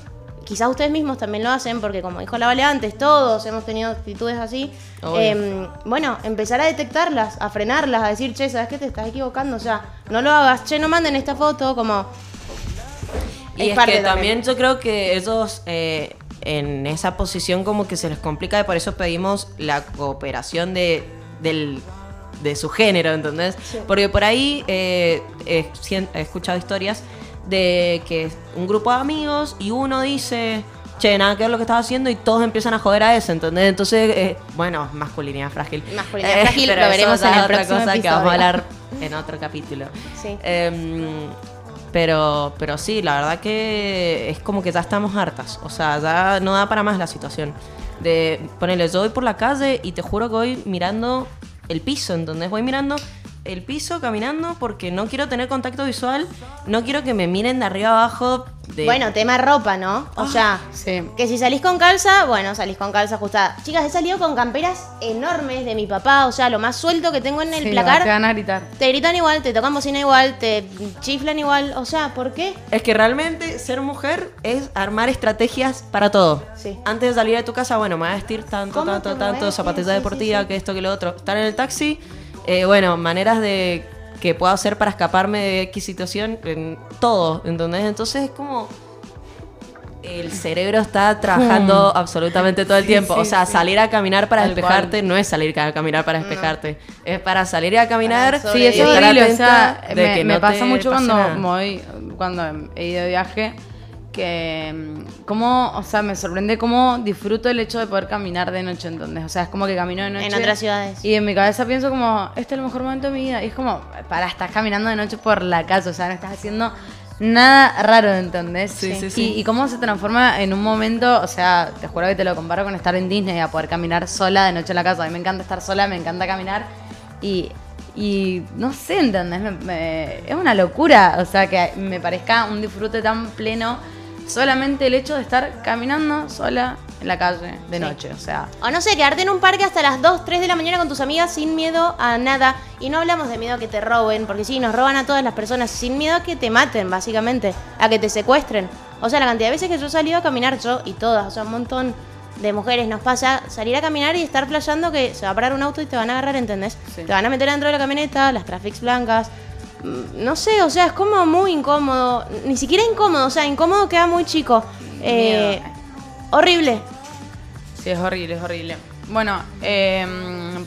Quizás ustedes mismos también lo hacen, porque como dijo la Vale antes, todos hemos tenido actitudes así. Em, bueno, empezar a detectarlas, a frenarlas, a decir, che, ¿sabes qué? Te estás equivocando, o sea, no lo hagas, che, no manden esta foto, como... Y es, que también yo creo que ellos eh, en esa posición como que se les complica y por eso pedimos la cooperación de, del, de su género, ¿entendés? Porque por ahí eh, he, escuchado historias de que un grupo de amigos y uno dice, che, nada que ver lo que estaba haciendo y todos empiezan a joder a eso, ¿entendés? Entonces, eh, bueno, masculinidad frágil. Eh, Masculinidad frágil, pero lo veremos en el otra próximo cosa que vamos a hablar en otro capítulo. Sí. Em, pero, pero sí, la verdad que es como que ya estamos hartas. O sea, ya no da para más la situación. De ponerle, yo voy por la calle y te juro que voy mirando el piso, ¿entendés? Voy mirando el piso caminando porque no quiero tener contacto visual, no quiero que me miren de arriba abajo. De... Bueno, tema ropa, ¿no? O sea, sí. que si salís con calza, bueno, salís con calza ajustada. Chicas, he salido con camperas enormes de mi papá, o sea, lo más suelto que tengo en el Sí, placar. Te van a gritar. Te gritan igual, te tocan bocina igual, te chiflan igual, o sea, ¿por qué? Es que realmente ser mujer es armar estrategias para todo. Sí. Antes de salir de tu casa, bueno, me voy a vestir tanto, ¿Cómo tanto, tanto, mueves? zapatilla Sí, sí, deportiva, sí. que esto, que lo otro. Estar en el taxi, eh, bueno, maneras de que puedo hacer para escaparme de X situación, en todo, ¿entendés? Entonces es como el cerebro está trabajando absolutamente todo el tiempo. o sea, salir a caminar para Tal despejarte no es salir a caminar para despejarte. Es para salir a caminar. Sí, eso es horrible. O sea, de me, que me no pasa mucho cuando voy, cuando he ido de viaje, que mm, cómo, o sea, me sorprende cómo disfruto el hecho de poder caminar de noche, ¿entendés? O sea, es como que camino de noche. En otras ciudades. Y en mi cabeza pienso como, este es el mejor momento de mi vida. Y es como, para, estás caminando de noche por la calle, o sea, no estás haciendo nada raro, ¿entendés? Sí, sí, sí. Y, y cómo se transforma en un momento, o sea, te juro que te lo comparo con estar en Disney, a poder caminar sola de noche en la casa. A mí me encanta estar sola, me encanta caminar. Y, y no sé, ¿entendés? Me- me- es una locura, o sea, que me parezca un disfrute tan pleno solamente el hecho de estar caminando sola en la calle de noche, o sea... O no sé, quedarte en un parque hasta las 2, 3 de la mañana con tus amigas sin miedo a nada. Y no hablamos de miedo a que te roben, porque sí, nos roban a todas las personas, sin miedo a que te maten, básicamente, a que te secuestren. O sea, la cantidad de veces que yo he salido a caminar, yo y todas, o sea, un montón de mujeres nos pasa salir a caminar y estar flasheando que se va a parar un auto y te van a agarrar, ¿entendés? Sí. Te van a meter dentro de la camioneta, las traffics blancas. No sé, o sea, es como muy incómodo. Ni siquiera incómodo, o sea, incómodo queda muy chico. Eh, horrible. Sí, es horrible, es horrible. Bueno, eh,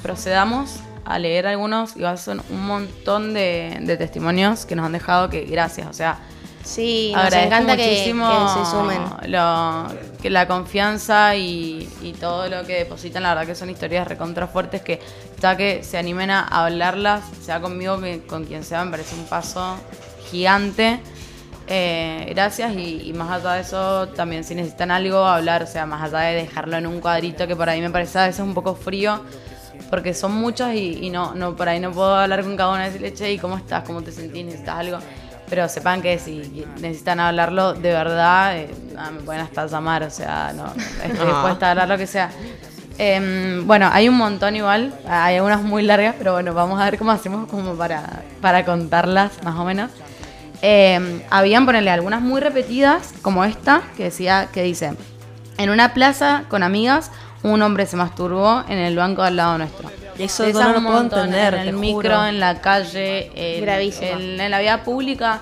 procedamos a leer algunos y son un montón de, de testimonios que nos han dejado que gracias, o sea, Sí, nos encanta que, muchísimo que se sumen. lo- que la confianza y, y todo lo que depositan, la verdad que son historias recontra fuertes que ya que se animen a hablarlas, sea conmigo que con quien sea, me parece un paso gigante. Eh, gracias y, y más allá de eso, también si necesitan algo, hablar, o sea, más allá de dejarlo en un cuadrito que por ahí me parece a veces un poco frío, porque son muchos y, y no, no, por ahí no puedo hablar con cada uno y decirle, che, ¿y cómo estás? ¿Cómo te sentís? ¿Necesitas algo? Pero sepan que si necesitan hablarlo de verdad, eh, ah, me pueden hasta llamar, o sea, no, estoy Ah. dispuesta a hablar lo que sea. Em, bueno, hay un montón igual, hay algunas muy largas, pero bueno, vamos a ver cómo hacemos como para, para contarlas más o menos. Em, habían, ponerle algunas muy repetidas, como esta, que decía, que dice, en una plaza con amigas, un hombre se masturbó en el banco al lado nuestro. Eso no lo un puedo montón, entender, En el te micro, juro. en la calle, en, Gravísimo. en- en la vía pública,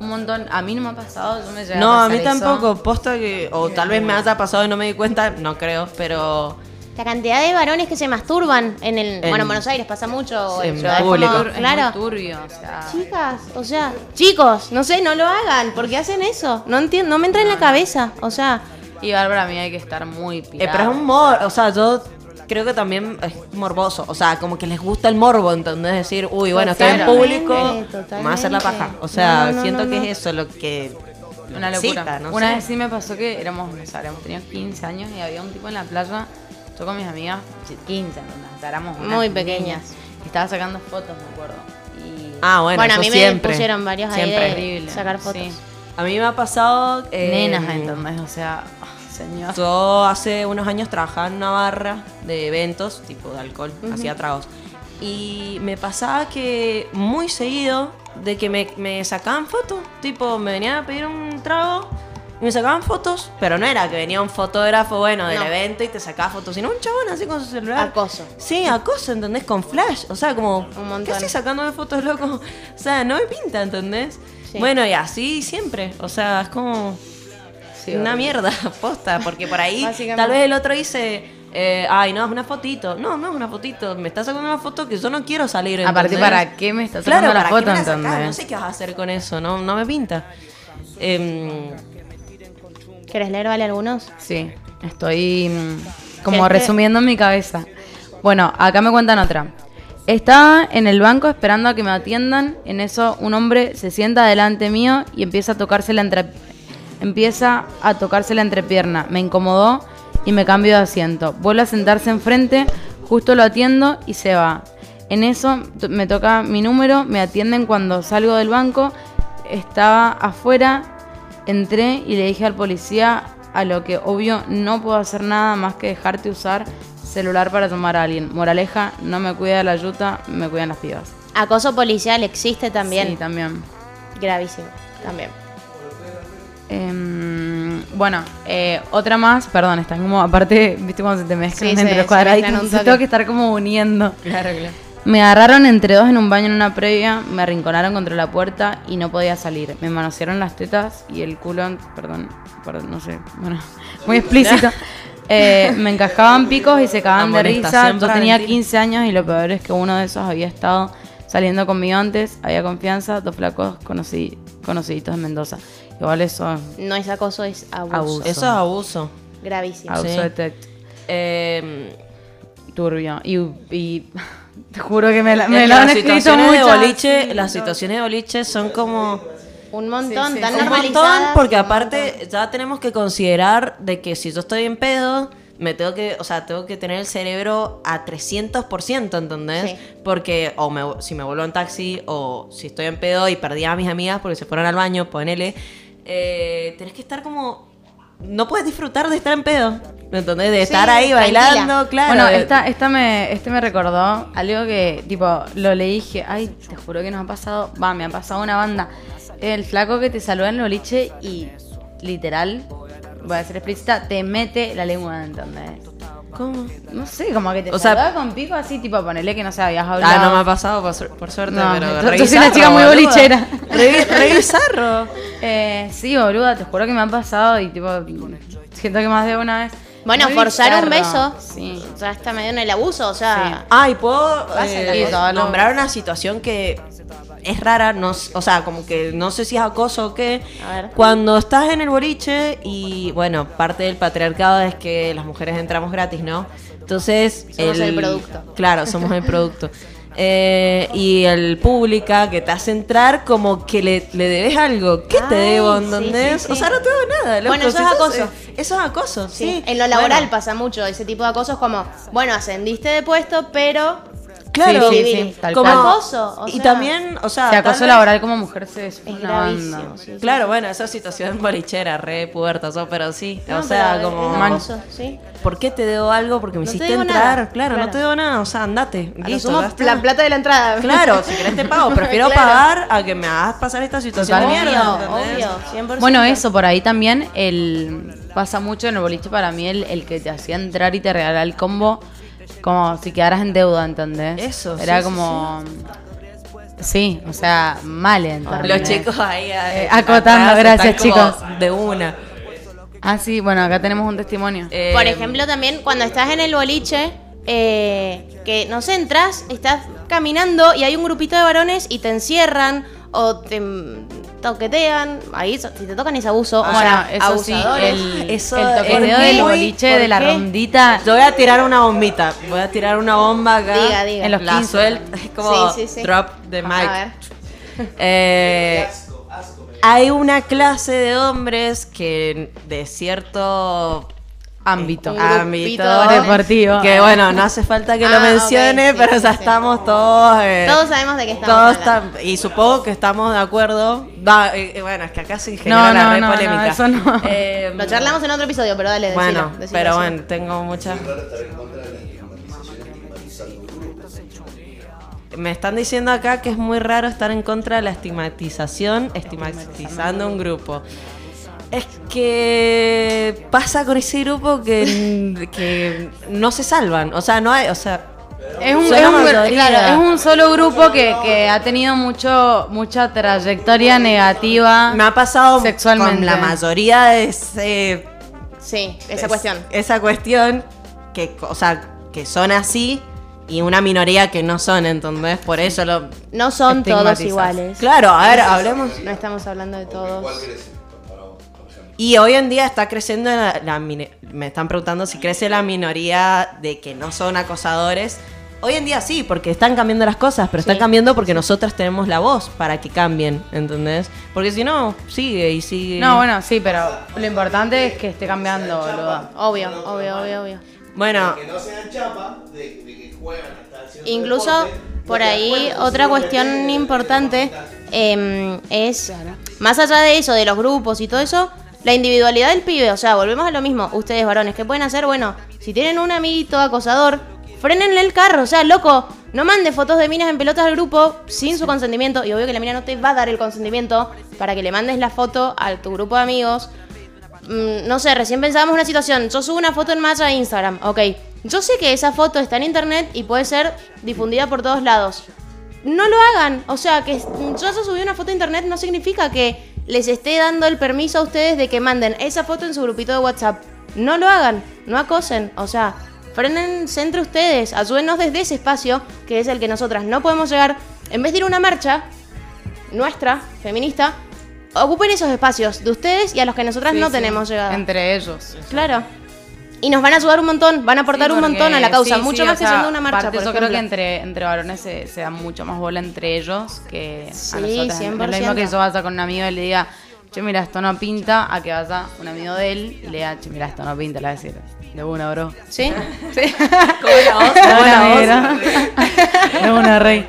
un montón. A mí no me ha pasado, yo me llegué No, a mí eso. tampoco. Posta que. O tal vez me haya pasado y no me di cuenta. No creo, pero. La cantidad de varones que se masturban en el. En- bueno, en Buenos Aires pasa mucho. en o sea, es público. como- Es muy claro. turbio, o sea. Chicas, o sea, chicos, no sé, no lo hagan, porque hacen eso. No entiendo, no me entra en la cabeza. O sea, Y Bárbara, a mí hay que estar muy Eh, pirada. pero es un mor. O sea, yo creo que también es morboso. O sea, como que les gusta el morbo, ¿entendés? Decir, uy, bueno, estoy en Totalmente, público. Me va a hacer la paja. O sea, No, no, siento no, que no. es eso lo que. Una locura. no Una sé. vez sí me pasó que éramos, o sea, habíamos tenido 15 años y había un tipo en la playa, yo con mis amigas, 15, ¿entendés? O sea, éramos Muy niñas, pequeñas. y estaba sacando fotos, me acuerdo. Y Ah, bueno, bueno, a mí siempre. me pusieron varios ahí Siempre. de Horrible, sacar fotos. sí. A mí me ha pasado. eh, nenas, ¿entendés? O sea, señor. Yo hace unos años trabajaba en una barra de eventos, tipo de alcohol, hacía tragos. Y me pasaba que muy seguido de que me, me sacaban fotos, tipo me venían a pedir un trago y me sacaban fotos, pero no era que venía un fotógrafo bueno del No. evento y te sacaba fotos, sino un chabón así con su celular. Acoso. Sí, acoso, ¿entendés? Con flash. O sea, como, Un montón. ¿qué sacándome fotos, loco? O sea, no me pinta, ¿entendés? Sí. Bueno, y así siempre. O sea, es como Sí, una mierda, posta, porque por ahí tal vez el otro dice, eh, ay, no, es una fotito. No, no es una fotito, me está sacando una foto que yo no quiero salir. Aparte, ¿entendés? ¿para qué me estás sacando Claro, la ¿para qué foto, me la sacás? entendés? No sé qué vas a hacer con eso, no, no me pinta. ¿Querés leer, vale, algunos? Sí, estoy mm, como ¿Querés que- resumiendo en mi cabeza. Bueno, acá me cuentan otra. Estaba en el banco esperando a que me atiendan. En eso un hombre se sienta delante mío y empieza a tocarse la entre... empieza a tocarse la entrepierna. Me incomodó y me cambio de asiento. Vuelve a sentarse enfrente, justo lo atiendo y se va. En eso me toca mi número, me atienden cuando salgo del banco. Estaba afuera, entré y le dije al policía a lo que obvio no puedo hacer nada más que dejarte usar celular para tomar a alguien. Moraleja, no me cuida la yuta, me cuidan las pibas. Acoso policial existe también. Sí, también. Gravísimo. También. Em, bueno, eh, otra más, perdón, están como aparte, viste cuando se te mezclan Sí, se- entre los se cuadraditos, toque. tengo que estar como uniendo. claro, claro. Me agarraron entre dos en un baño en una previa, me arrinconaron contra la puerta y no podía salir. Me manosearon las tetas y el culo, perdón, perdón, no sé, bueno, muy explícito. Eh, me encajaban picos y se cagaban de risa. Yo tenía Valentina. 15 años y lo peor es que uno de esos había estado saliendo conmigo antes, había confianza, dos flacos conocí, conociditos de Mendoza. Igual eso, No es acoso, es abuso. Abuso. Eso es abuso. Gravísimo. abuso Sí. de tect, Em, turbio. Y, y te juro que me, la, me lo han las escrito situaciones de muchas. boliche, las situaciones de boliche son como Un montón, Sí, sí, tan sí. un montón, porque aparte ya tenemos que considerar de que si yo estoy en pedo, me tengo que, o sea, tengo que tener el cerebro a 300%, ¿entendés? Sí. Porque o me, si me vuelvo en taxi o si estoy en pedo y perdí a mis amigas porque se fueron al baño, ponele, eh, tenés que estar como no puedes disfrutar de estar en pedo, ¿entendés? De estar ahí tranquila. bailando, claro. Bueno, esta, esta me, este me recordó algo que, tipo, lo leí y dije, ay, te juro que nos ha pasado, va, me ha pasado una banda. El flaco que te saluda en el boliche y, literal, voy a ser explícita, te mete la lengua, ¿entendés? ¿Cómo? No sé, como que te O sea- con pico así, tipo, ponele que no sé, habías hablado. Ah, no me ha pasado por, suer- por suerte, No, pero yo- soy una chica muy bolichera. Re, re bizarro. Eh, sí, boluda, te juro que me ha pasado y, tipo, siento que más de una vez. Bueno, Muy forzar un bizarro. beso. Sí. O sea, está medio en el abuso, o sea. Ah, y puedo eh, nombrar una situación que es rara, no, s- o sea, como que no sé si es acoso o qué. A ver. Cuando estás en el boliche y, bueno, parte del patriarcado es que las mujeres entramos gratis, ¿no? Entonces... Somos el producto. Claro, somos el producto. eh, y el pública que te hace entrar como que le, le debes algo. ¿Qué te debo, entendés? sí, sí. O sea, no te debo nada. loco. Bueno, eso es acoso. eh, Eso es acoso, sí. Sí, en lo laboral Bueno, pasa mucho ese tipo de acosos como, bueno, ascendiste de puesto, pero Claro, Sí, sí, Biribiri. sí, tal como cual. acoso. o y también, o sea, acoso vez- laboral como mujer se es es una gravísimo. banda. sí, sí. Claro, bueno, esa situación bolichera, re puertazo, pero sí. No, o sea, pero como. es Man- acoso, sí. ¿Por qué te debo algo? Porque me No te hiciste debo entrar. Claro, no te debo nada. O sea, andate. A lo Listo, la plata de la entrada. Claro, si querés te pago. Prefiero Claro. pagar a que me hagas pasar esta situación mierda. Obvio, ¿entendés? obvio, 100%. Bueno, eso, por ahí también el pasa mucho en el boliche para mí el, el que te hacía entrar y te regalaba el combo como si quedaras en deuda, ¿entendés? Eso, Era sí, sí, como... Sí, o sea, mal ¿entendés? Los chicos ahí Eh, eh, acotando, atrás gracias, chicos. De una. Ah, sí, bueno, acá tenemos un testimonio. Eh, Por ejemplo, también cuando estás en el boliche, eh, que no sé, entras, estás caminando y hay un grupito de varones y te encierran o te toquetean. Ahí, si te tocan es abuso. o bueno, sea, eso sí, abusadores. el, Eso el toqueteo del boliche, de la rondita. Yo voy a tirar una bombita. Voy a tirar una bomba acá. Diga, diga. En los La 15. suelta. Es como Sí, sí, sí. drop the A mic. ver. Eh, hay una clase de hombres que de cierto Ámbito. Ámbito. Deportivo. que bueno no hace falta que lo Ah, mencione sí, pero sí, ya sí. estamos todos eh, Todos sabemos de qué estamos todos y supongo que estamos de acuerdo Da, eh, eh, bueno es que acá se genera No, la no, re no, no, polémica eso no. Eh, Lo charlamos en otro episodio, pero dale, decilo, bueno decilo, pero decilo. bueno tengo muchas Me están diciendo acá que es muy raro estar en contra de la estigmatización, estigmatizando un grupo. Es que pasa con ese grupo que, que no se salvan. O sea, no hay. O sea, Es un, Son es la un- mayoría. claro, es un solo grupo que, que ha tenido mucho mucha trayectoria negativa. me ha pasado Sexualmente. con la mayoría de ese, Sí, esa es- cuestión. Esa cuestión que, o sea, que son así y una minoría que no son, entonces por eso lo. No son todos iguales. Claro, a ver, hablemos. No estamos hablando de todos. Y hoy en día está creciendo la, la me están preguntando si crece la minoría de que no son acosadores. Hoy en día sí, porque están cambiando las cosas, pero están Sí. cambiando porque nosotras tenemos la voz para que cambien, ¿entendés? Porque si no, sigue y sigue. No, bueno, sí, pero lo importante es que esté cambiando, boludo. Obvio, obvio, obvio, obvio. Bueno, Que no sean chapa de, que juegan Incluso por ahí otra cuestión importante eh, es, más allá de eso, de los grupos y todo eso, la individualidad del pibe. O sea, volvemos a lo mismo. Ustedes varones, ¿qué pueden hacer? Bueno, si tienen un amiguito acosador, frenenle el carro. O sea, loco, no mande fotos de minas en pelotas al grupo sin su consentimiento. Y obvio que la mina no te va a dar el consentimiento para que le mandes la foto a tu grupo de amigos. Mm, no sé, recién pensábamos una situación. Yo subo una foto en malla a Instagram, ok. Yo sé que esa foto está en internet y puede ser difundida por todos lados. No lo hagan. O sea, que yo subí una foto a internet no significa que les esté dando el permiso a ustedes de que manden esa foto en su grupito de WhatsApp. No lo hagan, no acosen. O sea, frenense entre ustedes, ayúdenos desde ese espacio, que es el que nosotras no podemos llegar. En vez de ir a una marcha, nuestra, feminista, ocupen esos espacios de ustedes y a los que nosotras Sí, no sí, tenemos llegada. Entre ellos. Claro. Y nos van a ayudar un montón, van a aportar Sí, un montón a la causa, sí, mucho sí, más que sea, siendo una marcha. por yo creo que ejemplo. entre, entre varones se, se da mucho más bola entre ellos que a nosotras. No es lo 100%. mismo que yo vaya con un amigo y le diga, che, mira, esto no pinta, a que vaya un amigo de él y le diga, che, mira, esto no pinta, le va a decir, de una, bro. ¿Sí? Sí. ¿cómo la la una, voz? De una, rey.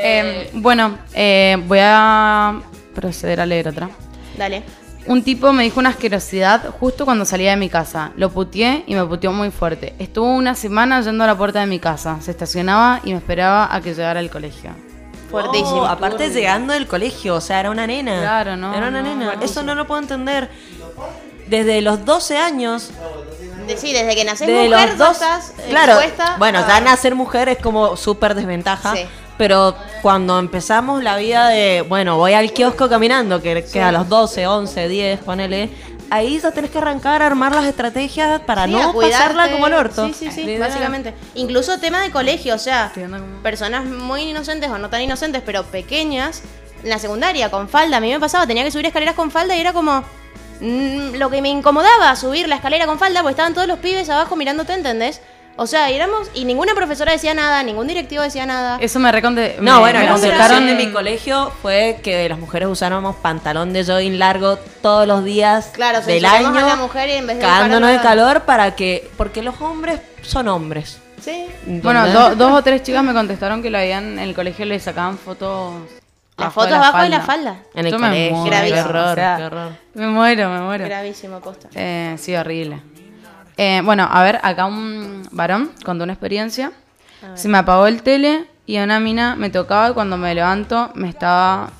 Eh, bueno, eh, voy a proceder a leer otra. Dale. Un tipo me dijo una asquerosidad justo cuando salía de mi casa. Lo puteé y me puteó muy fuerte. Estuvo una semana yendo a la puerta de mi casa. Se estacionaba y me esperaba a que llegara al colegio. Fuertísimo. Oh, aparte llegando del colegio, o sea, era una nena. Claro, no, Era una no, nena. Eso no lo puedo entender. Desde los 12 años, sí, desde que naces de mujer, los dos. estás claro, expuesta bueno, a- ya nacer mujer es como súper desventaja. Sí. Pero cuando empezamos la vida de, bueno, voy al kiosco caminando, que, que a los 12, 11, 10, ponele, ahí ya tenés que arrancar a armar las estrategias para Sí, no pasarla como el orto. Sí, sí, sí, Literal. básicamente. Incluso tema de colegio, o sea, personas muy inocentes o no tan inocentes, pero pequeñas, en la secundaria, con falda. A mí me pasaba, tenía que subir escaleras con falda y era como... mm, lo que me incomodaba subir la escalera con falda, porque estaban todos los pibes abajo mirándote, ¿entendés? O sea, éramos, y ninguna profesora decía nada, ningún directivo decía nada. Eso me reconde. No, me- bueno, me la contestaron de mi colegio fue que las mujeres usáramos pantalón de jogging largo todos los días Claro, del año, a la mujer y en vez de cagándonos de calor para que, porque los hombres son hombres. Sí. Bueno, dos o tres chicas me contestaron que lo habían en el colegio le sacaban fotos. Las fotos abajo de la falda. En el Yo me colegio, muero, Gravísimo. qué horror, Qué horror. Me muero, me muero. Gravísimo, posta. Eh, sí, horrible. Eh, bueno, a ver, acá un varón contó una experiencia. Se me apagó el tele y una mina me tocaba y cuando me levanto me estaba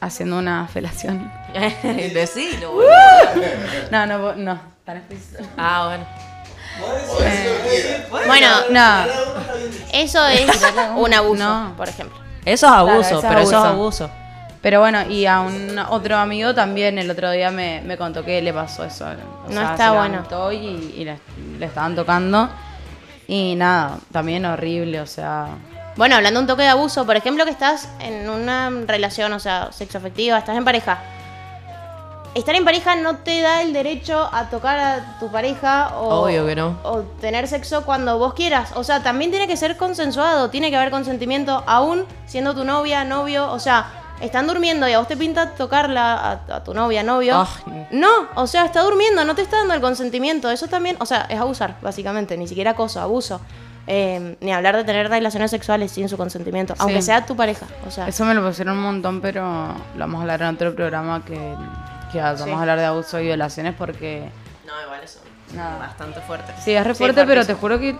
haciendo una felación. Decilo, Uh. boludo. No, no, no. tan explícito. Ah, bueno. Bueno, No, eso es un abuso, No. por ejemplo. Eso es abuso, eso es pero eso es abuso. Pero bueno, y a un otro amigo también el otro día me, me contó que le pasó eso. O No sea, está se bueno. Y, y le, le estaban tocando. Y nada, también horrible, o sea. Bueno, hablando un toque de abuso, por ejemplo, que estás en una relación, o sea, sexoafectiva, estás en pareja. Estar en pareja no te da el derecho a tocar a tu pareja o, Obvio que no. o tener sexo cuando vos quieras. O sea, también tiene que ser consensuado, tiene que haber consentimiento, aún siendo tu novia, novio. O sea, están durmiendo y a vos te pinta tocarla a, a tu novia, novio. No, o sea, está durmiendo, no te está dando el consentimiento. Eso también, o sea, es abusar, básicamente. Ni siquiera acoso, abuso. Eh, ni hablar de tener relaciones sexuales sin su consentimiento, aunque sea tu pareja. O sea, Eso me lo pusieron un montón, pero lo vamos a hablar en otro programa que, que vamos Sí. a hablar de abuso y violaciones porque... No, igual eso. Nada. Bastante fuerte. Sí, es re Sí, fuerte, pero te juro que,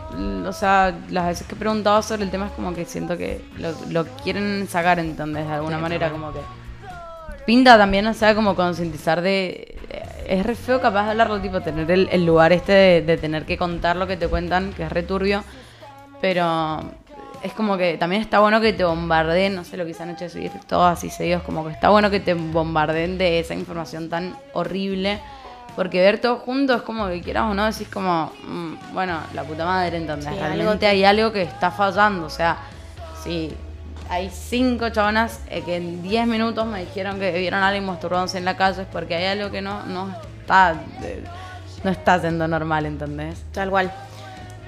o sea, las veces que he preguntado sobre el tema es como que siento que lo, lo quieren sacar, entonces, de alguna manera, como que... Pinta también, o sea, como concientizar de... Es re feo capaz de hablarlo, tipo, tener el, el lugar este de, de tener que contar lo que te cuentan, que es re turbio, pero es como que también está bueno que te bombardeen, no sé lo que se han hecho de subir todos así seguidos, como que está bueno que te bombardeen de esa información tan horrible, porque ver todo junto es como que quieras o no, decís como, mm, bueno, la puta madre, entonces Sí, algo realmente te- hay algo que está fallando, o sea, sí, hay cinco chabonas eh, que en 10 minutos me dijeron que vieron a alguien masturbándose en la calle, es porque hay algo que no, no está, eh, no está siendo normal, ¿entendés? Tal cual.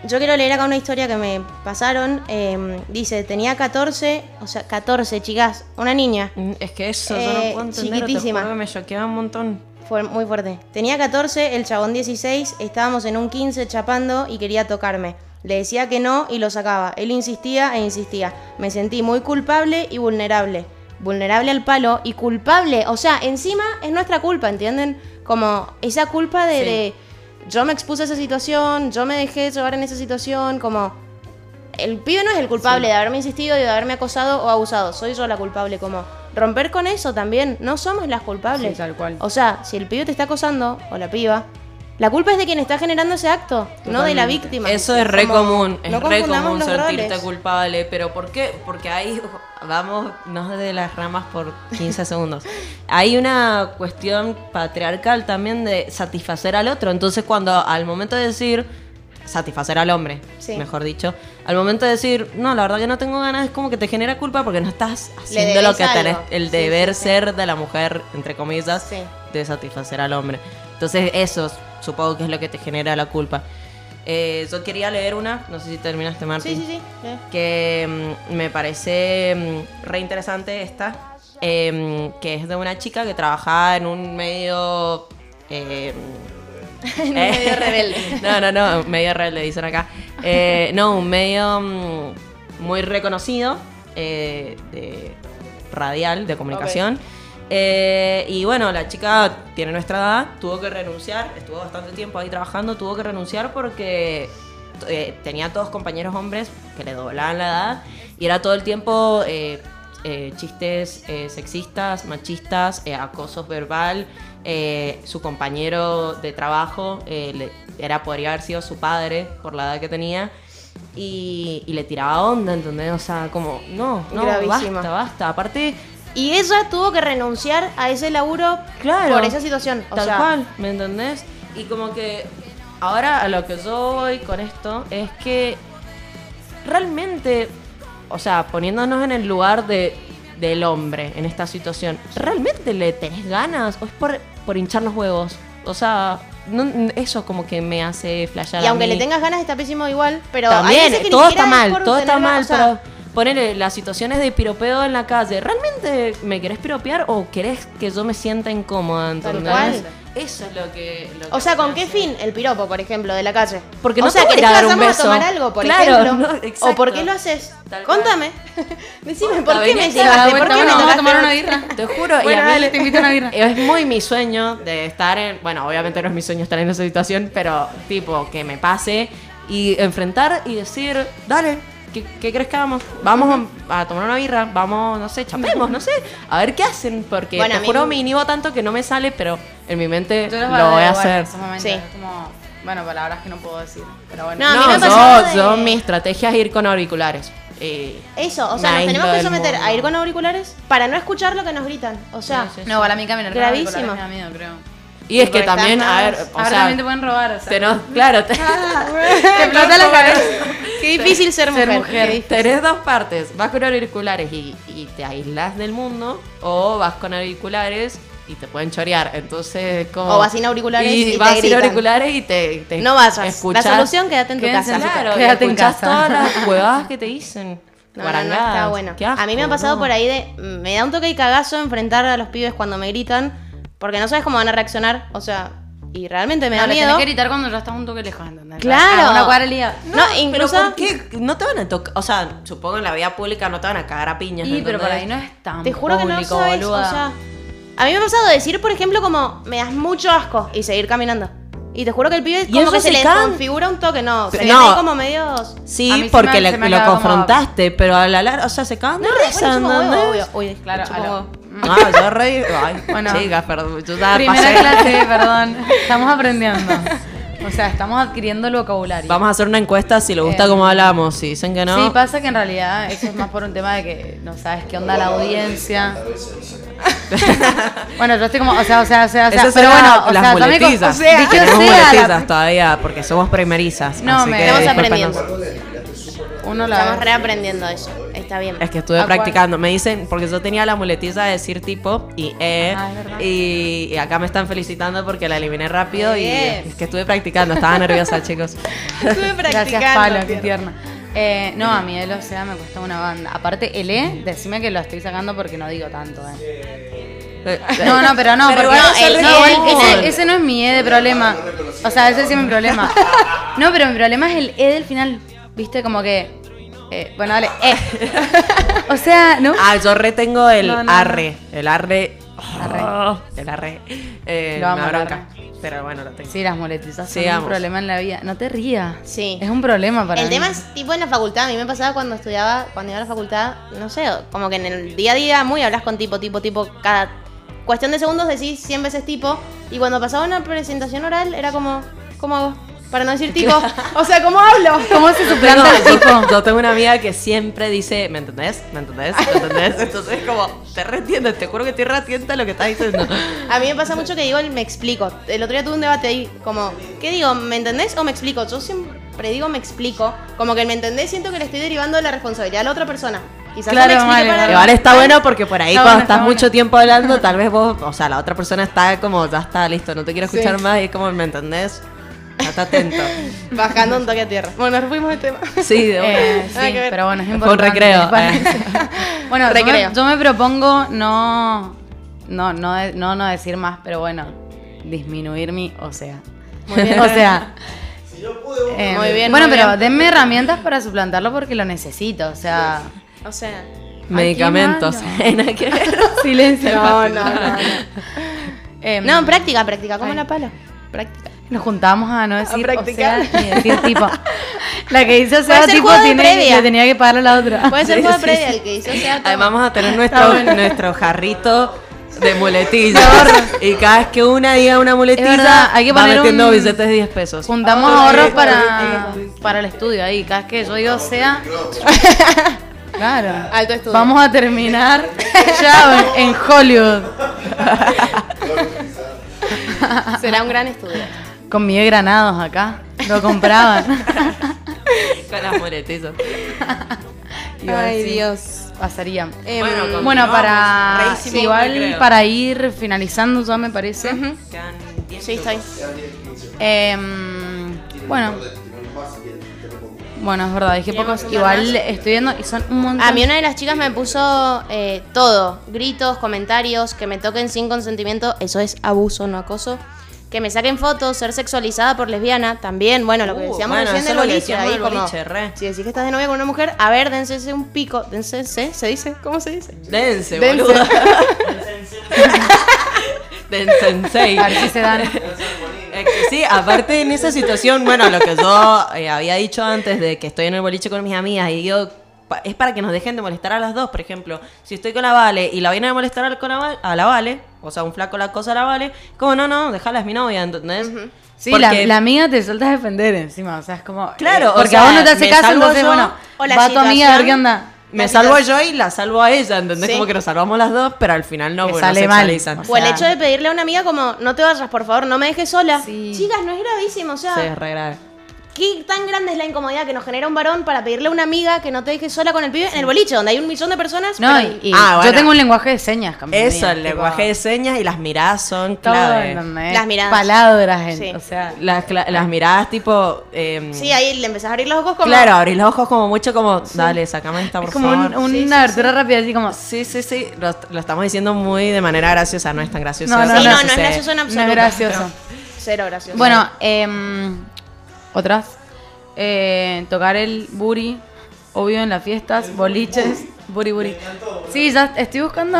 Yo quiero leer acá una historia que me pasaron. eh, dice, tenía 14, o sea, 14 chicas, una niña. Mm, Es que eso, yo Eh, no puedo entender, chiquitísima. te juro que me choqueaba un montón. Fue muy fuerte. Tenía 14, el chabón 16, estábamos en un 15 chapando y quería tocarme. Le decía que no y lo sacaba. Él insistía e insistía. Me sentí muy culpable y vulnerable. Vulnerable al palo y culpable. O sea, encima es nuestra culpa, ¿entienden? Como esa culpa de, Sí. de, yo me expuse a esa situación, yo me dejé llevar en esa situación, como el pibe no es el culpable de haberme insistido y de haberme acosado o abusado, soy yo la culpable, como romper con eso también, no somos las culpables. Sí, tal cual. O sea, si el pibe te está acosando o la piba, la culpa es de quien está generando ese acto, no de la víctima. Eso es re Como, común, es no re común sentirte roles. culpable, pero ¿por qué? Porque ahí vamos, no de las ramas por 15 segundos. Hay una cuestión patriarcal también de satisfacer al otro, entonces cuando al momento de decir satisfacer al hombre, Sí. mejor dicho, al momento de decir, no, la verdad que no tengo ganas, es como que te genera culpa porque no estás haciendo lo que tenés, el Sí, deber sí, ser de la mujer, entre comillas, de satisfacer al hombre. Entonces eso supongo que es lo que te genera la culpa. Eh, yo quería leer una, no sé si terminaste, Martín, Sí, sí, sí. que mm, me parece mm, re interesante esta, em, que es de una chica que trabajaba en un medio... em, medio rebelde. no, no, no, medio rebelde, dicen acá. Eh, no, un medio mm, muy reconocido eh, de radial, de comunicación. Eh, y bueno, la chica tiene nuestra edad, tuvo que renunciar, estuvo bastante tiempo ahí trabajando, tuvo que renunciar porque tenía todos compañeros hombres que le doblaban la edad y era todo el tiempo eh, chistes eh, sexistas, machistas, eh, acoso verbal. eh, su compañero de trabajo le- era podría haber sido su padre por la edad que tenía. Y, y le tiraba onda, ¿entendés? O sea, como, no, no, basta, basta. Aparte, Y ella tuvo que renunciar a ese laburo Claro. por esa situación. O Tal sea, cual, ¿me entendés? Y como que ahora a lo que yo voy con esto es que realmente, o sea, poniéndonos en el lugar de, del hombre en esta situación, ¿realmente le tenés ganas o es por, por hinchar los huevos? O sea, no- eso como que me hace flashear Y a aunque mí. le tengas ganas está pésimo igual, pero También, que todo está es mal, todo está mal, o sea, pero ponele las situaciones de piropeo en la calle. ¿Realmente me querés piropear o querés que yo me sienta incómoda? ¿entendés? Eso es lo que... lo O que sea, ¿con qué hace- fin el piropo, por ejemplo, de la calle? Porque o no sea, te voy a ¿querés ir a que dar un vayamos a tomar algo, por Claro, ejemplo? no, ¿O por qué lo haces? Tal. Contame. Decime, ¿por qué me llevaste? ¿Por qué me vamos a tomar una birra. Te juro, y a mí dale, te invito a una birra. Es muy mi sueño de estar en. Bueno, obviamente no es mi sueño estar en esa situación, pero tipo, que me pase y enfrentar y decir, dale, ¿qué, qué crees que hagamos? Vamos a, a tomar una birra, vamos, no sé, chapemos, no sé, a ver qué hacen, porque Bueno, te mí- juro, me inhibo tanto que no me sale, pero en mi mente lo voy a hacer. momentos, Sí. es como, bueno, palabras que no puedo decir, pero bueno. No, a mí No, yo, de- yo mi estrategia es ir con auriculares. Eh, Eso, o sea, nos tenemos que someter a ir con auriculares para no escuchar lo que nos gritan. O sea, Sí, sí, No, para mí caminar con auriculares me da miedo, creo. Y es que también, a ver, o Ahora sea, también te pueden robar, o sea. claro, te- te explota la cabeza. qué difícil ser mujer. Ser mujer. difícil. Tenés dos partes, vas con auriculares y, y te aislas del mundo o vas con auriculares y te pueden chorear, entonces como... O vas sin auriculares y te vas sin gritan. auriculares y te, te No vayas. escuchás- La solución, quédate en tu casa. Claro, y Quédate en casa. todas las huevadas que te dicen. No, no, no, está bueno. Asco, a mí me ha pasado no. por ahí de. Me da un toque y cagazo enfrentar a los pibes cuando me gritan. Porque no sabes cómo van a reaccionar. O sea, y realmente me No, da miedo. tenés que gritar cuando ya estás un toque lejos, ¿entendés? Claro. A una cuadra liga. No, incluso. Pero ¿por qué? No te van a tocar, o sea, supongo en la vida pública no te van a cagar a piñas. Sí, pero por ahí no es tan Te juro que no público, sabes. boluda. O sea, a mí me ha pasado de decir, por ejemplo, como me das mucho asco y seguir caminando. Y te juro que el pibe Y como eso que se, se le desconfigura un toque, no. Se no. como medios. A Sí, porque me- le- se me lo como- confrontaste, pero a la larga, o sea, se cagan de No, risa, huevo, ¿entendés? obvio. Uy, Claro, a lo-. Ah, yo reí. Ay, Bueno. chicas, perdón. Yo estaba Primera pasé- clase, perdón. Estamos aprendiendo. O sea, estamos adquiriendo el vocabulario. Vamos a hacer una encuesta si les gusta Eh, cómo hablamos. Si dicen que no. Sí, pasa que en realidad eso es más por un tema de que no sabes qué onda la audiencia. bueno, yo estoy como, o sea, o sea, o sea, Esas pero bueno, o las sea, muletizas. o sea, Tenemos sea, la- muletizas todavía porque somos primerizas. No, así me- que Estamos aprendiendo. uno la Estamos reaprendiendo eso. Está bien. Es que estuve practicando. Me dicen, porque yo tenía la muletiza de decir tipo y eh. Ah, es verdad. y, y acá me están felicitando porque la eliminé rápido y es que estuve practicando. Estaba nerviosa, chicos. Estuve Gracias, Palo, qué tierna. Eh, no, a mí el o sea me cuesta una banda. Aparte, el E, decime que lo estoy sacando porque no digo tanto, eh. No, no, pero no, Pero porque no, es el- no, el- común. ese, ese no es mi E de problema. O sea, ese sí es mi problema. No, pero mi problema es el E del final. ¿Viste? Como que. Eh, bueno, dale, E. O sea, ¿no? Ah, yo retengo el No, no, no. arre. El arre. Arre. Oh, el arre. Eh, Lo amo, me bronca. arre. Pero bueno, lo tengo. Sí, las muletizas son Sigamos. un problema en la vida. No te rías. Sí. Es un problema para el mí. tema es tipo en la facultad. A mí me pasaba cuando estudiaba, cuando iba a la facultad, no sé, como que en el día a día muy hablas con tipo, tipo, tipo, cada cuestión de segundos decís 100 veces tipo. Y cuando pasaba una presentación oral era como, ¿cómo hago? Para no decir tipo. o sea, ¿cómo hablo? ¿Cómo se suplanta el tipo? yo, tengo una amiga que siempre dice, ¿me entendés? ¿Me entendés? ¿Me entendés? Entonces es como, te retiendo, te juro que estoy retienta lo que estás diciendo. A mí me pasa mucho que digo el me explico. El otro día tuve un debate ahí, como, ¿qué digo? ¿Me entendés o me explico? Yo siempre digo me explico. Como que el me entendés siento que le estoy derivando la responsabilidad a la otra persona. Quizás Claro, me explique vale, para vale. Igual está bueno porque por ahí Está cuando bueno, está estás bueno. mucho tiempo hablando, tal vez vos, o sea, la otra persona está como, ya está listo, no te quiero escuchar más y es como, ¿me entendés? Está atento. Bajando un toque a tierra. Bueno, nos fuimos de tema. Sí, de. Eh, sí, pero bueno, es Fue un importante. recreo, para- eh. bueno, yo Recreo. me, yo me propongo no, no, no, no, no decir más, pero bueno, disminuir mi, o sea. Muy bien. o sea. eh, Muy bien, Bueno, muy pero bien. denme herramientas para suplantarlo porque lo necesito, o sea. O sea. Medicamentos. Silencio. No, no, no. no. Em, No, práctica, práctica, como Ay. la pala. Práctica. Nos juntamos a no decir o practicar. sea, decir tipo. La que dice o Puede sea, ser tipo tiene, previa. le tenía que pagar a la otra. Puede ser Sí, juego sí, previa sí. el que hizo sea. Además vamos a tener nuestro, nuestro jarrito de muletillas. y cada vez que una diga una muletilla, verdad, hay que va metiendo un- billetes de 10 pesos. Juntamos ahorros para, para el estudio ahí. Cada vez que yo digo sea. Claro. Alto estudio. Vamos a terminar ya en Hollywood. Será un gran estudio. Con Miguel Granados acá. Lo compraban. Con las Ay, sí, Dios. Pasaría. Em, Bueno, con- Bueno, para. Reísimo Igual para ir finalizando ya me parece. Quedan 10 Sí, estoy. minutos. Em, bueno. Bueno, es verdad, dije pocos. Igual estoy viendo y son un montón. A mí una de las chicas me puso eh, todo, gritos, comentarios, que me toquen sin consentimiento, eso es abuso, no acoso. Que me saquen fotos, ser sexualizada por lesbiana, también, bueno, lo que Uh, decíamos bueno, recién del boliche, ahí como, boliche, re. si decís que estás de novia con una mujer, a ver, dense un pico, dense, ¿se dice? ¿Cómo se dice? Dense, Dense. boludo. Densensei. A ver si se dan. Sí, aparte en esa situación, bueno, lo que yo eh, había dicho antes de que estoy en el boliche con mis amigas y yo pa- es para que nos dejen de molestar a las dos, por ejemplo, si estoy con la Vale y la viene a molestar a la, con la, Val- a la Vale, o sea, un flaco la cosa a la Vale, como no, no, déjala, es mi novia, ¿entendés? Sí, la, Porque- la amiga te suelta a defender encima, o sea, es como... Claro, eh, o porque sea, a vos no te hace caso, entonces, yo, bueno, o va tu amiga a ver qué onda. Me salvo yo y la salvo a ella, ¿entendés? Sí. Como que nos salvamos las dos, pero al final no, Que porque sale mal. sexualizan. O O el sea- hecho de pedirle a una amiga como, no te vayas, por favor, no me dejes sola. Sí. Chicas, no es gravísimo, o sea, Sí, es re grave. ¿Qué tan grande es la incomodidad que nos genera un varón para pedirle a una amiga que no te dejes sola con el pibe en el boliche, donde hay un millón de personas? No, pero- y, y Ah, yo bueno. tengo un lenguaje de señas, campeón. Eso, el lenguaje de señas y las miradas son Todo, clave. ¿entendés? Las miradas. Palabras, en- Sí. o sea... Las, las miradas tipo... em, Sí, ahí le empezás a abrir los ojos como... Claro, abrir los ojos como mucho como, dale, sacame esta, por Es como un- favor. una Sí, sí, abertura rápida, así como... Sí, sí, sí, lo, lo estamos diciendo muy de manera graciosa, no es tan gracioso. No, no, Sí, no, no, es gracioso en No absoluto. es gracioso. No, Cero gracioso. Bueno, em, otras. Eh, tocar el buri, obvio en las fiestas, boliches, buri buri. Sí, ya estoy buscando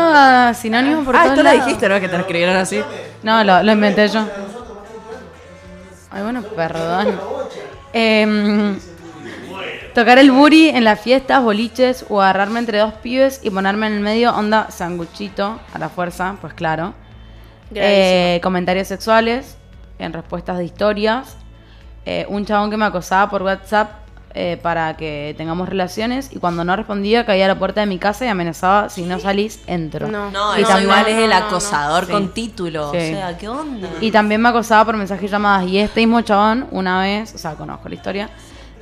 sinónimos por Ah, todos esto lo dijiste, ¿no? Que te lo escribieron así. No, lo, lo inventé yo. Ay, bueno, perdón. Em, tocar el buri en las fiestas, boliches o agarrarme entre dos pibes y ponerme en el medio, onda sanguchito a la fuerza, pues claro. Eh, comentarios sexuales en respuestas de historias. Eh, un chabón que me acosaba por WhatsApp eh, para que tengamos relaciones y cuando no respondía caía a la puerta de mi casa y amenazaba si no salís entro. No. No, Y eso también- igual es el no, no, acosador Sí. con título. Sí. O sea, ¿qué onda? Y también me acosaba por mensajes y llamadas. Y este mismo chabón, una vez, o sea, conozco la historia,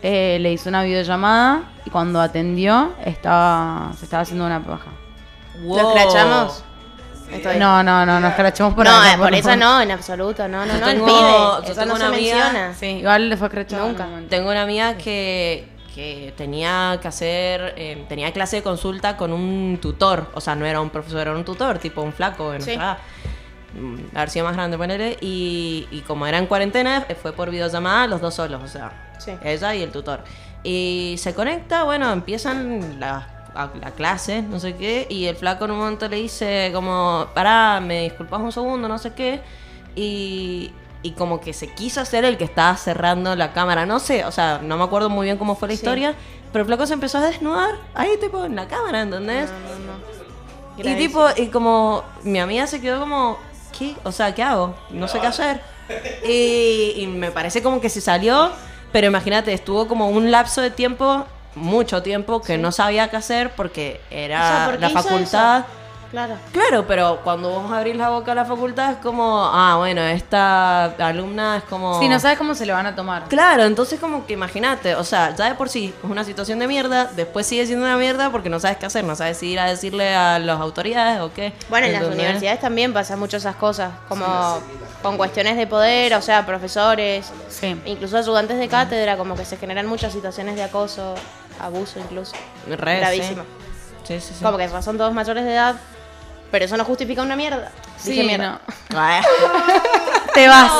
eh, le hizo una videollamada y cuando atendió estaba se estaba haciendo una paja. ¿Lo escrachamos? Estoy- No, no, no, nos crachamos por no, acá, eh, por favor. eso no, en absoluto. No, no, Yo no, el tengo- pibe. yo Eso tengo no se una amiga- menciona. Sí, igual le fue crachado. Nunca. Tengo una amiga que, que tenía que hacer, eh, tenía clase de consulta con un tutor. O sea, no era un profesor, era un tutor, tipo un flaco de Sí. nuestra edad. Mm, Haber sido más grande, ponele. Y, y como era en cuarentena, eh, fue por videollamada los dos solos, o sea, Sí. ella y el tutor. Y se conecta, bueno, empiezan la, a- la clase, no sé qué, y el flaco en un momento le dice como, pará, me disculpas un segundo, no sé qué, y, y como que se quiso hacer el que estaba cerrando la cámara, no sé, o sea, no me acuerdo muy bien cómo fue la Sí. historia, pero el flaco se empezó a desnudar ahí tipo en la cámara, ¿entendés? Y Gravísimo. tipo, y como mi amiga se quedó como, ¿qué? O sea, ¿qué hago? No sé qué hacer. Y, y me parece como que se salió, pero imagínate, estuvo como un lapso de tiempo, mucho tiempo, que no sabía qué hacer porque era O sea, ¿por qué la facultad. eso? Claro. Claro, pero cuando vos abrís la boca a la facultad es como, ah, bueno, esta alumna es como... Sí, no sabes cómo se le van a tomar. Claro, entonces como que imagínate, o sea, ya de por sí es una situación de mierda, después sigue siendo una mierda porque no sabes qué hacer, no sabes si ir a decirle a las autoridades o qué. Bueno, en las universidades también pasan mucho esas cosas, como con cuestiones de poder, o sea, profesores, Sí. incluso ayudantes de cátedra, como que se generan muchas situaciones de acoso, abuso incluso. Re, Gravísimo. Sí, sí, sí. Como que son todos mayores de edad, pero eso no justifica una mierda. Dije Sí, mierda. no. Ah, Te vas.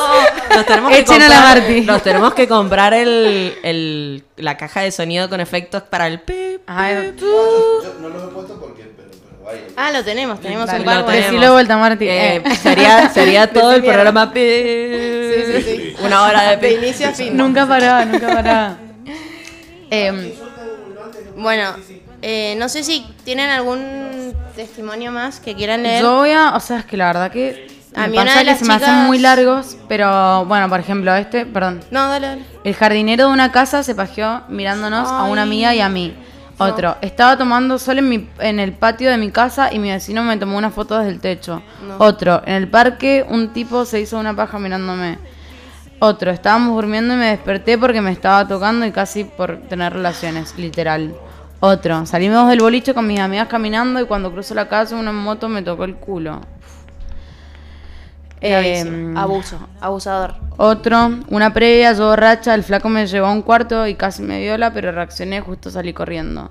Nos tenemos que Echen a la comprar, Marti. nos tenemos que comprar el, el, la caja de sonido con efectos para el pip, Ajá, pip, Yo no los he puesto porque, pero, pero vaya. Ah, lo tenemos, tenemos Dale, un par. Decilo de vuelta, Marti. Eh, Eh. sería, sería todo el programa pip. Sí, sí, sí. Una hora de De pip. inicio a fin. Nunca paraba, nunca paraba. Em, Bueno, eh, no sé si tienen algún testimonio más que quieran leer. yo voy a, o sea, es que la verdad que A me mí una pasa de que las se me hacen muy largos, pero bueno, por ejemplo, este, perdón. No, dale, dale. El jardinero de una casa se pajeó mirándonos a una amiga y a mí. Otro, estaba tomando sol en, mi, en el patio de mi casa y mi vecino me tomó una foto desde el techo. Otro, en el parque un tipo se hizo una paja mirándome. Otro, estábamos durmiendo y me desperté porque me estaba tocando y casi por tener relaciones, literal. Otro, salimos del boliche con mis amigas caminando y cuando cruzo la calle una moto me tocó el culo. Eh, Abuso, abusador. Otro, una previa, yo borracha, el flaco me llevó a un cuarto y casi me viola, pero reaccioné, justo salí corriendo.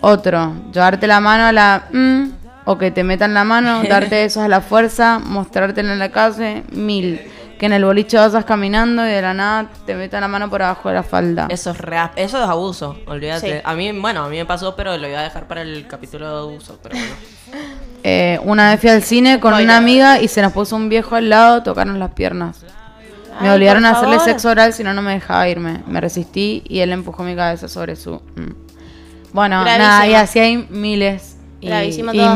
Otro, llevarte la mano a la mm, o que te metan la mano, darte besos a la fuerza, mostrártela en la calle, mil. Que en el boliche vas caminando y de la nada te metan la mano por abajo de la falda. Eso es rea- eso es abuso, olvídate. Sí. A mí, bueno, a mí me pasó, pero lo iba a dejar para el capítulo de abuso, pero bueno. Eh, una vez fui al cine con una amiga y se nos puso un viejo al lado, tocaron las piernas. Me Ay, obligaron a hacerle favor. sexo oral, si no, no me dejaba irme. Me resistí y él empujó mi cabeza sobre su. mm. Bueno, nada, y así hay miles. Y,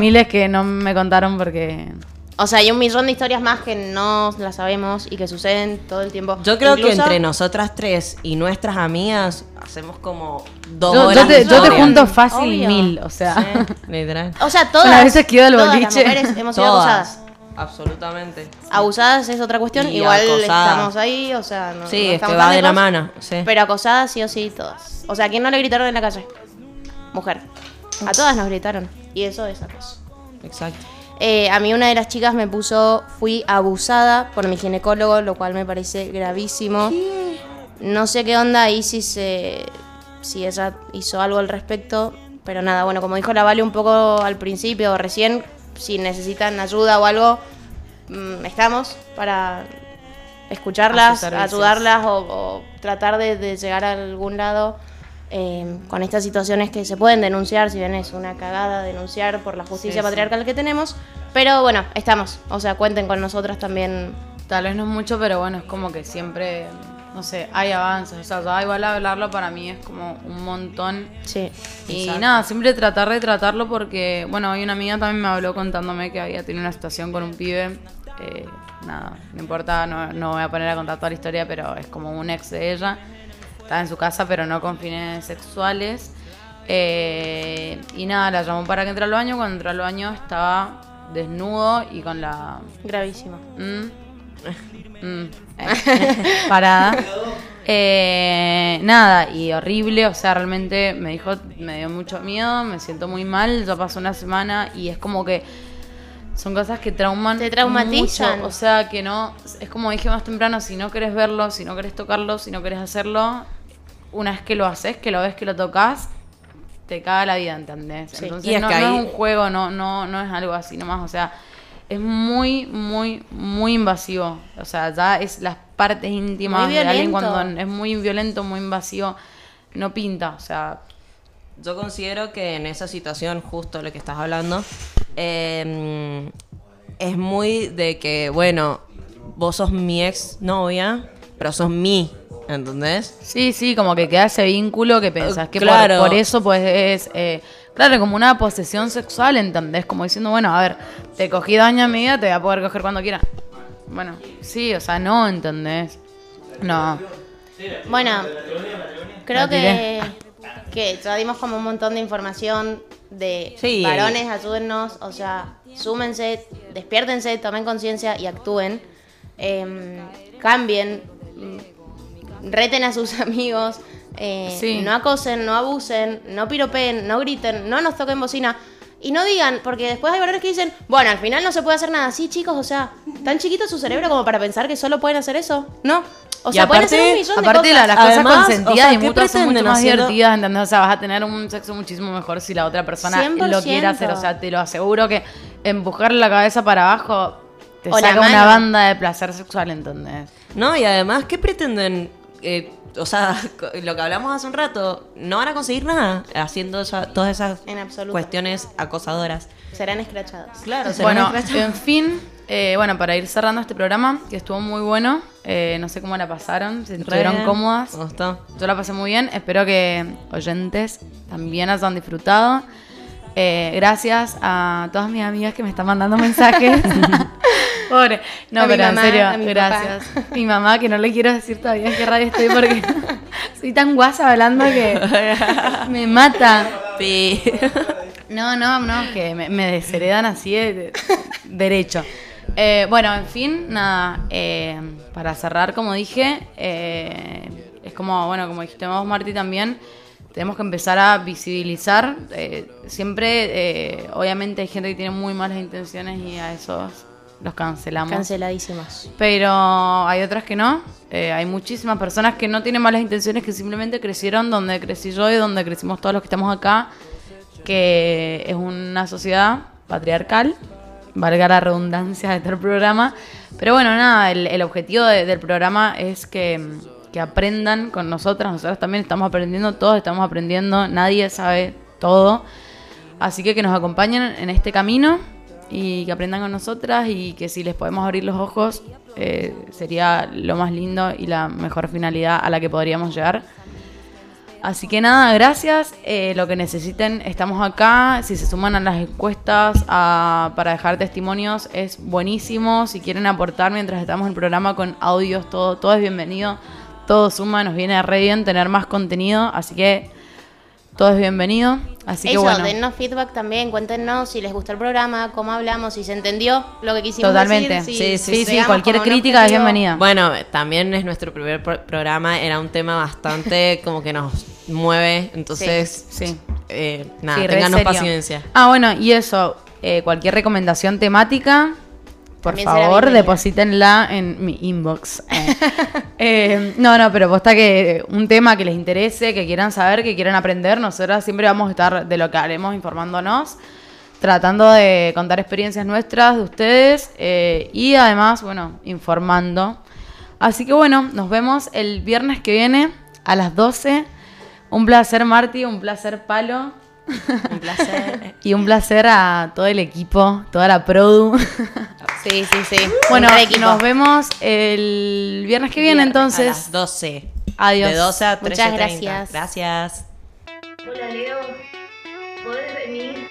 miles que no me contaron porque. O sea, hay un millón de historias más que no las sabemos y que suceden todo el tiempo. Yo creo que entre nosotras tres y nuestras amigas hacemos como dos Yo, yo horas te, de yo te junto fácil Obvio. mil, o sea. Sí, literal. O sea, todas, Las veces que iba al todas boliche. las mujeres hemos sido Todas. abusadas. Absolutamente. Abusadas es otra cuestión, Y igual acosadas. estamos ahí, o sea, no, Sí, no es que estamos va de la mano. Sí. Pero acosadas sí o sí todas. O sea, ¿a quién no le gritaron en la calle? Mujer. A todas nos gritaron. Y eso es acoso. Exacto. Eh, a mí una de las chicas me puso, fui abusada por mi ginecólogo, lo cual me parece gravísimo. No sé qué onda ahí si se, si ella hizo algo al respecto, pero nada, bueno, como dijo la Vale un poco al principio o recién, si necesitan ayuda o algo, mm, estamos para escucharlas, ayudarlas o, o tratar de, de llegar a algún lado eh, con estas situaciones que se pueden denunciar, si bien es una cagada denunciar por la justicia Sí, sí. patriarcal que tenemos, pero bueno, estamos, o sea, cuenten con nosotras también. Tal vez no es mucho, pero bueno, es como que siempre, no sé, hay avances. O sea, ya igual hablarlo para mí es como un montón. Sí. Y Exacto. nada, siempre tratar de tratarlo porque, bueno, hoy una amiga también me habló contándome que había tenido una situación con un pibe. eh, nada, no importa, no, no voy a poner a contar toda la historia, pero es como un ex de ella. Estaba en su casa, pero no con fines sexuales. Eh, y nada, la llamó para que entre al baño. Cuando entró al baño estaba desnudo y con la Gravísimo. Mm. Mm. Eh. Parada. Eh, nada, y horrible, o sea, realmente me dijo, me dio mucho miedo, me siento muy mal, ya pasó una semana y es como que son cosas que trauman. Te traumatizan. mucho, O sea, que no, es como dije más temprano, si no querés verlo, si no querés tocarlo, si no querés hacerlo, una vez que lo haces, que lo ves, que lo tocas, te caga la vida, ¿entendés? Sí. Entonces Y es no, que no ahí- es un juego, no, no, no es algo así nomás, o sea, es muy, muy, muy invasivo. O sea, ya es las partes íntimas Muy de alguien cuando es muy violento, muy invasivo, no pinta, o sea, Yo considero que en esa situación, justo lo que estás hablando, eh, es muy de que, bueno, vos sos mi ex novia, pero sos mi, ¿entendés? sí, sí, como que queda ese vínculo que pensás que por- claro. por, eso pues es, eh, claro, como una posesión sexual, ¿entendés? Como diciendo, bueno, a ver, te cogí daño a mi vida, te voy a poder coger cuando quiera. Bueno, sí, o sea, no, ¿entendés? No. Bueno, creo que, que ya dimos como un montón de información de Sí. varones, ayúdennos, o sea, súmense, despiértense, tomen conciencia y actúen. Em, cambien, reten a sus amigos, eh, Sí. no acosen, no abusen, no piropeen, no griten, no nos toquen bocina. Y no digan, porque después hay varones que dicen, bueno, al final no se puede hacer nada así, chicos, o sea, tan chiquito su cerebro como para pensar que solo pueden hacer eso. No. O Y sea, pueden aparte- hacer un millón de Aparte, cosas. la- las cosas consentidas o sea, y ¿qué mutuas son mucho más haciendo? divertidas, ¿entendés? O sea, vas a tener un sexo muchísimo mejor si la otra persona lo 100%. quiere hacer. O sea, te lo aseguro que empujarle la cabeza para abajo te O saca una banda de placer sexual, ¿entendés? No, y además, ¿qué pretenden? Eh, o sea, lo que hablamos hace un rato, no van a conseguir nada haciendo esa- todas esas cuestiones acosadoras. Serán escrachados. Claro, se Bueno, en fin, eh, bueno, para ir cerrando este programa, que estuvo muy bueno, eh, no sé cómo la pasaron, si Re estuvieron bien. cómodas. Me gustó. Yo la pasé muy bien, espero que oyentes también hayan disfrutado. Eh, gracias a todas mis amigas que me están mandando mensajes. Pobre. No, A pero mamá, en serio, gracias. Mi mamá, que no le quiero decir todavía en qué radio estoy porque soy tan guasa hablando que me mata. Sí. No, no, no, que me, me desheredan así de, de- derecho. Eh, bueno, en fin, nada, eh, para cerrar, como dije, eh, es como, bueno, como dijiste vos, Marti, también, tenemos que empezar a visibilizar. eh, siempre, eh, obviamente, hay gente que tiene muy malas intenciones y a esos los cancelamos. Canceladísimos. Pero hay otras que no. Eh, hay muchísimas personas que no tienen malas intenciones, que simplemente crecieron donde crecí yo y donde crecimos todos los que estamos acá, que es una sociedad patriarcal, valga la redundancia de este programa. Pero bueno, nada, el, el objetivo de- del programa es que, que aprendan con nosotras, nosotros también estamos aprendiendo, todos estamos aprendiendo, nadie sabe todo. Así que que nos acompañen en este camino y que aprendan con nosotras y que si les podemos abrir los ojos eh, sería lo más lindo y la mejor finalidad a la que podríamos llegar. Así que nada, gracias. Eh, lo que necesiten, estamos acá. Si se suman a las encuestas a- para dejar testimonios, es buenísimo. Si quieren aportar mientras estamos en el programa con audios, todo, todo es bienvenido. Todo suma, nos viene re bien tener más contenido. Así que todo es bienvenido. Así Eso, que bueno. dennos feedback también, cuéntenos si les gustó el programa, cómo hablamos, si se entendió lo que quisimos Totalmente. decir. si- Sí, Sí, sí, cualquier crítica es bienvenida. Bueno, también es nuestro primer pro- programa, era un tema bastante como que nos mueve, entonces, Sí. eh, nada, Sí, serio. paciencia. Ah, bueno, y eso, eh, cualquier recomendación temática, por También favor, deposítenla en mi inbox. Eh. Eh, no, no, pero posta que un tema que les interese, que quieran saber, que quieran aprender, nosotras siempre vamos a estar de lo que haremos informándonos, tratando de contar experiencias nuestras, de ustedes, eh, y además, bueno, informando. Así que bueno, nos vemos el viernes que viene a las 12. Un placer, Marti, un placer, Palo. Un placer. Y un placer a todo el equipo, toda la produ. Sí, sí, sí. bueno, nos vemos el viernes que viene A entonces. las 12. Adiós. De 12 a Muchas 13:30. gracias. Gracias. Hola Leo, ¿podés venir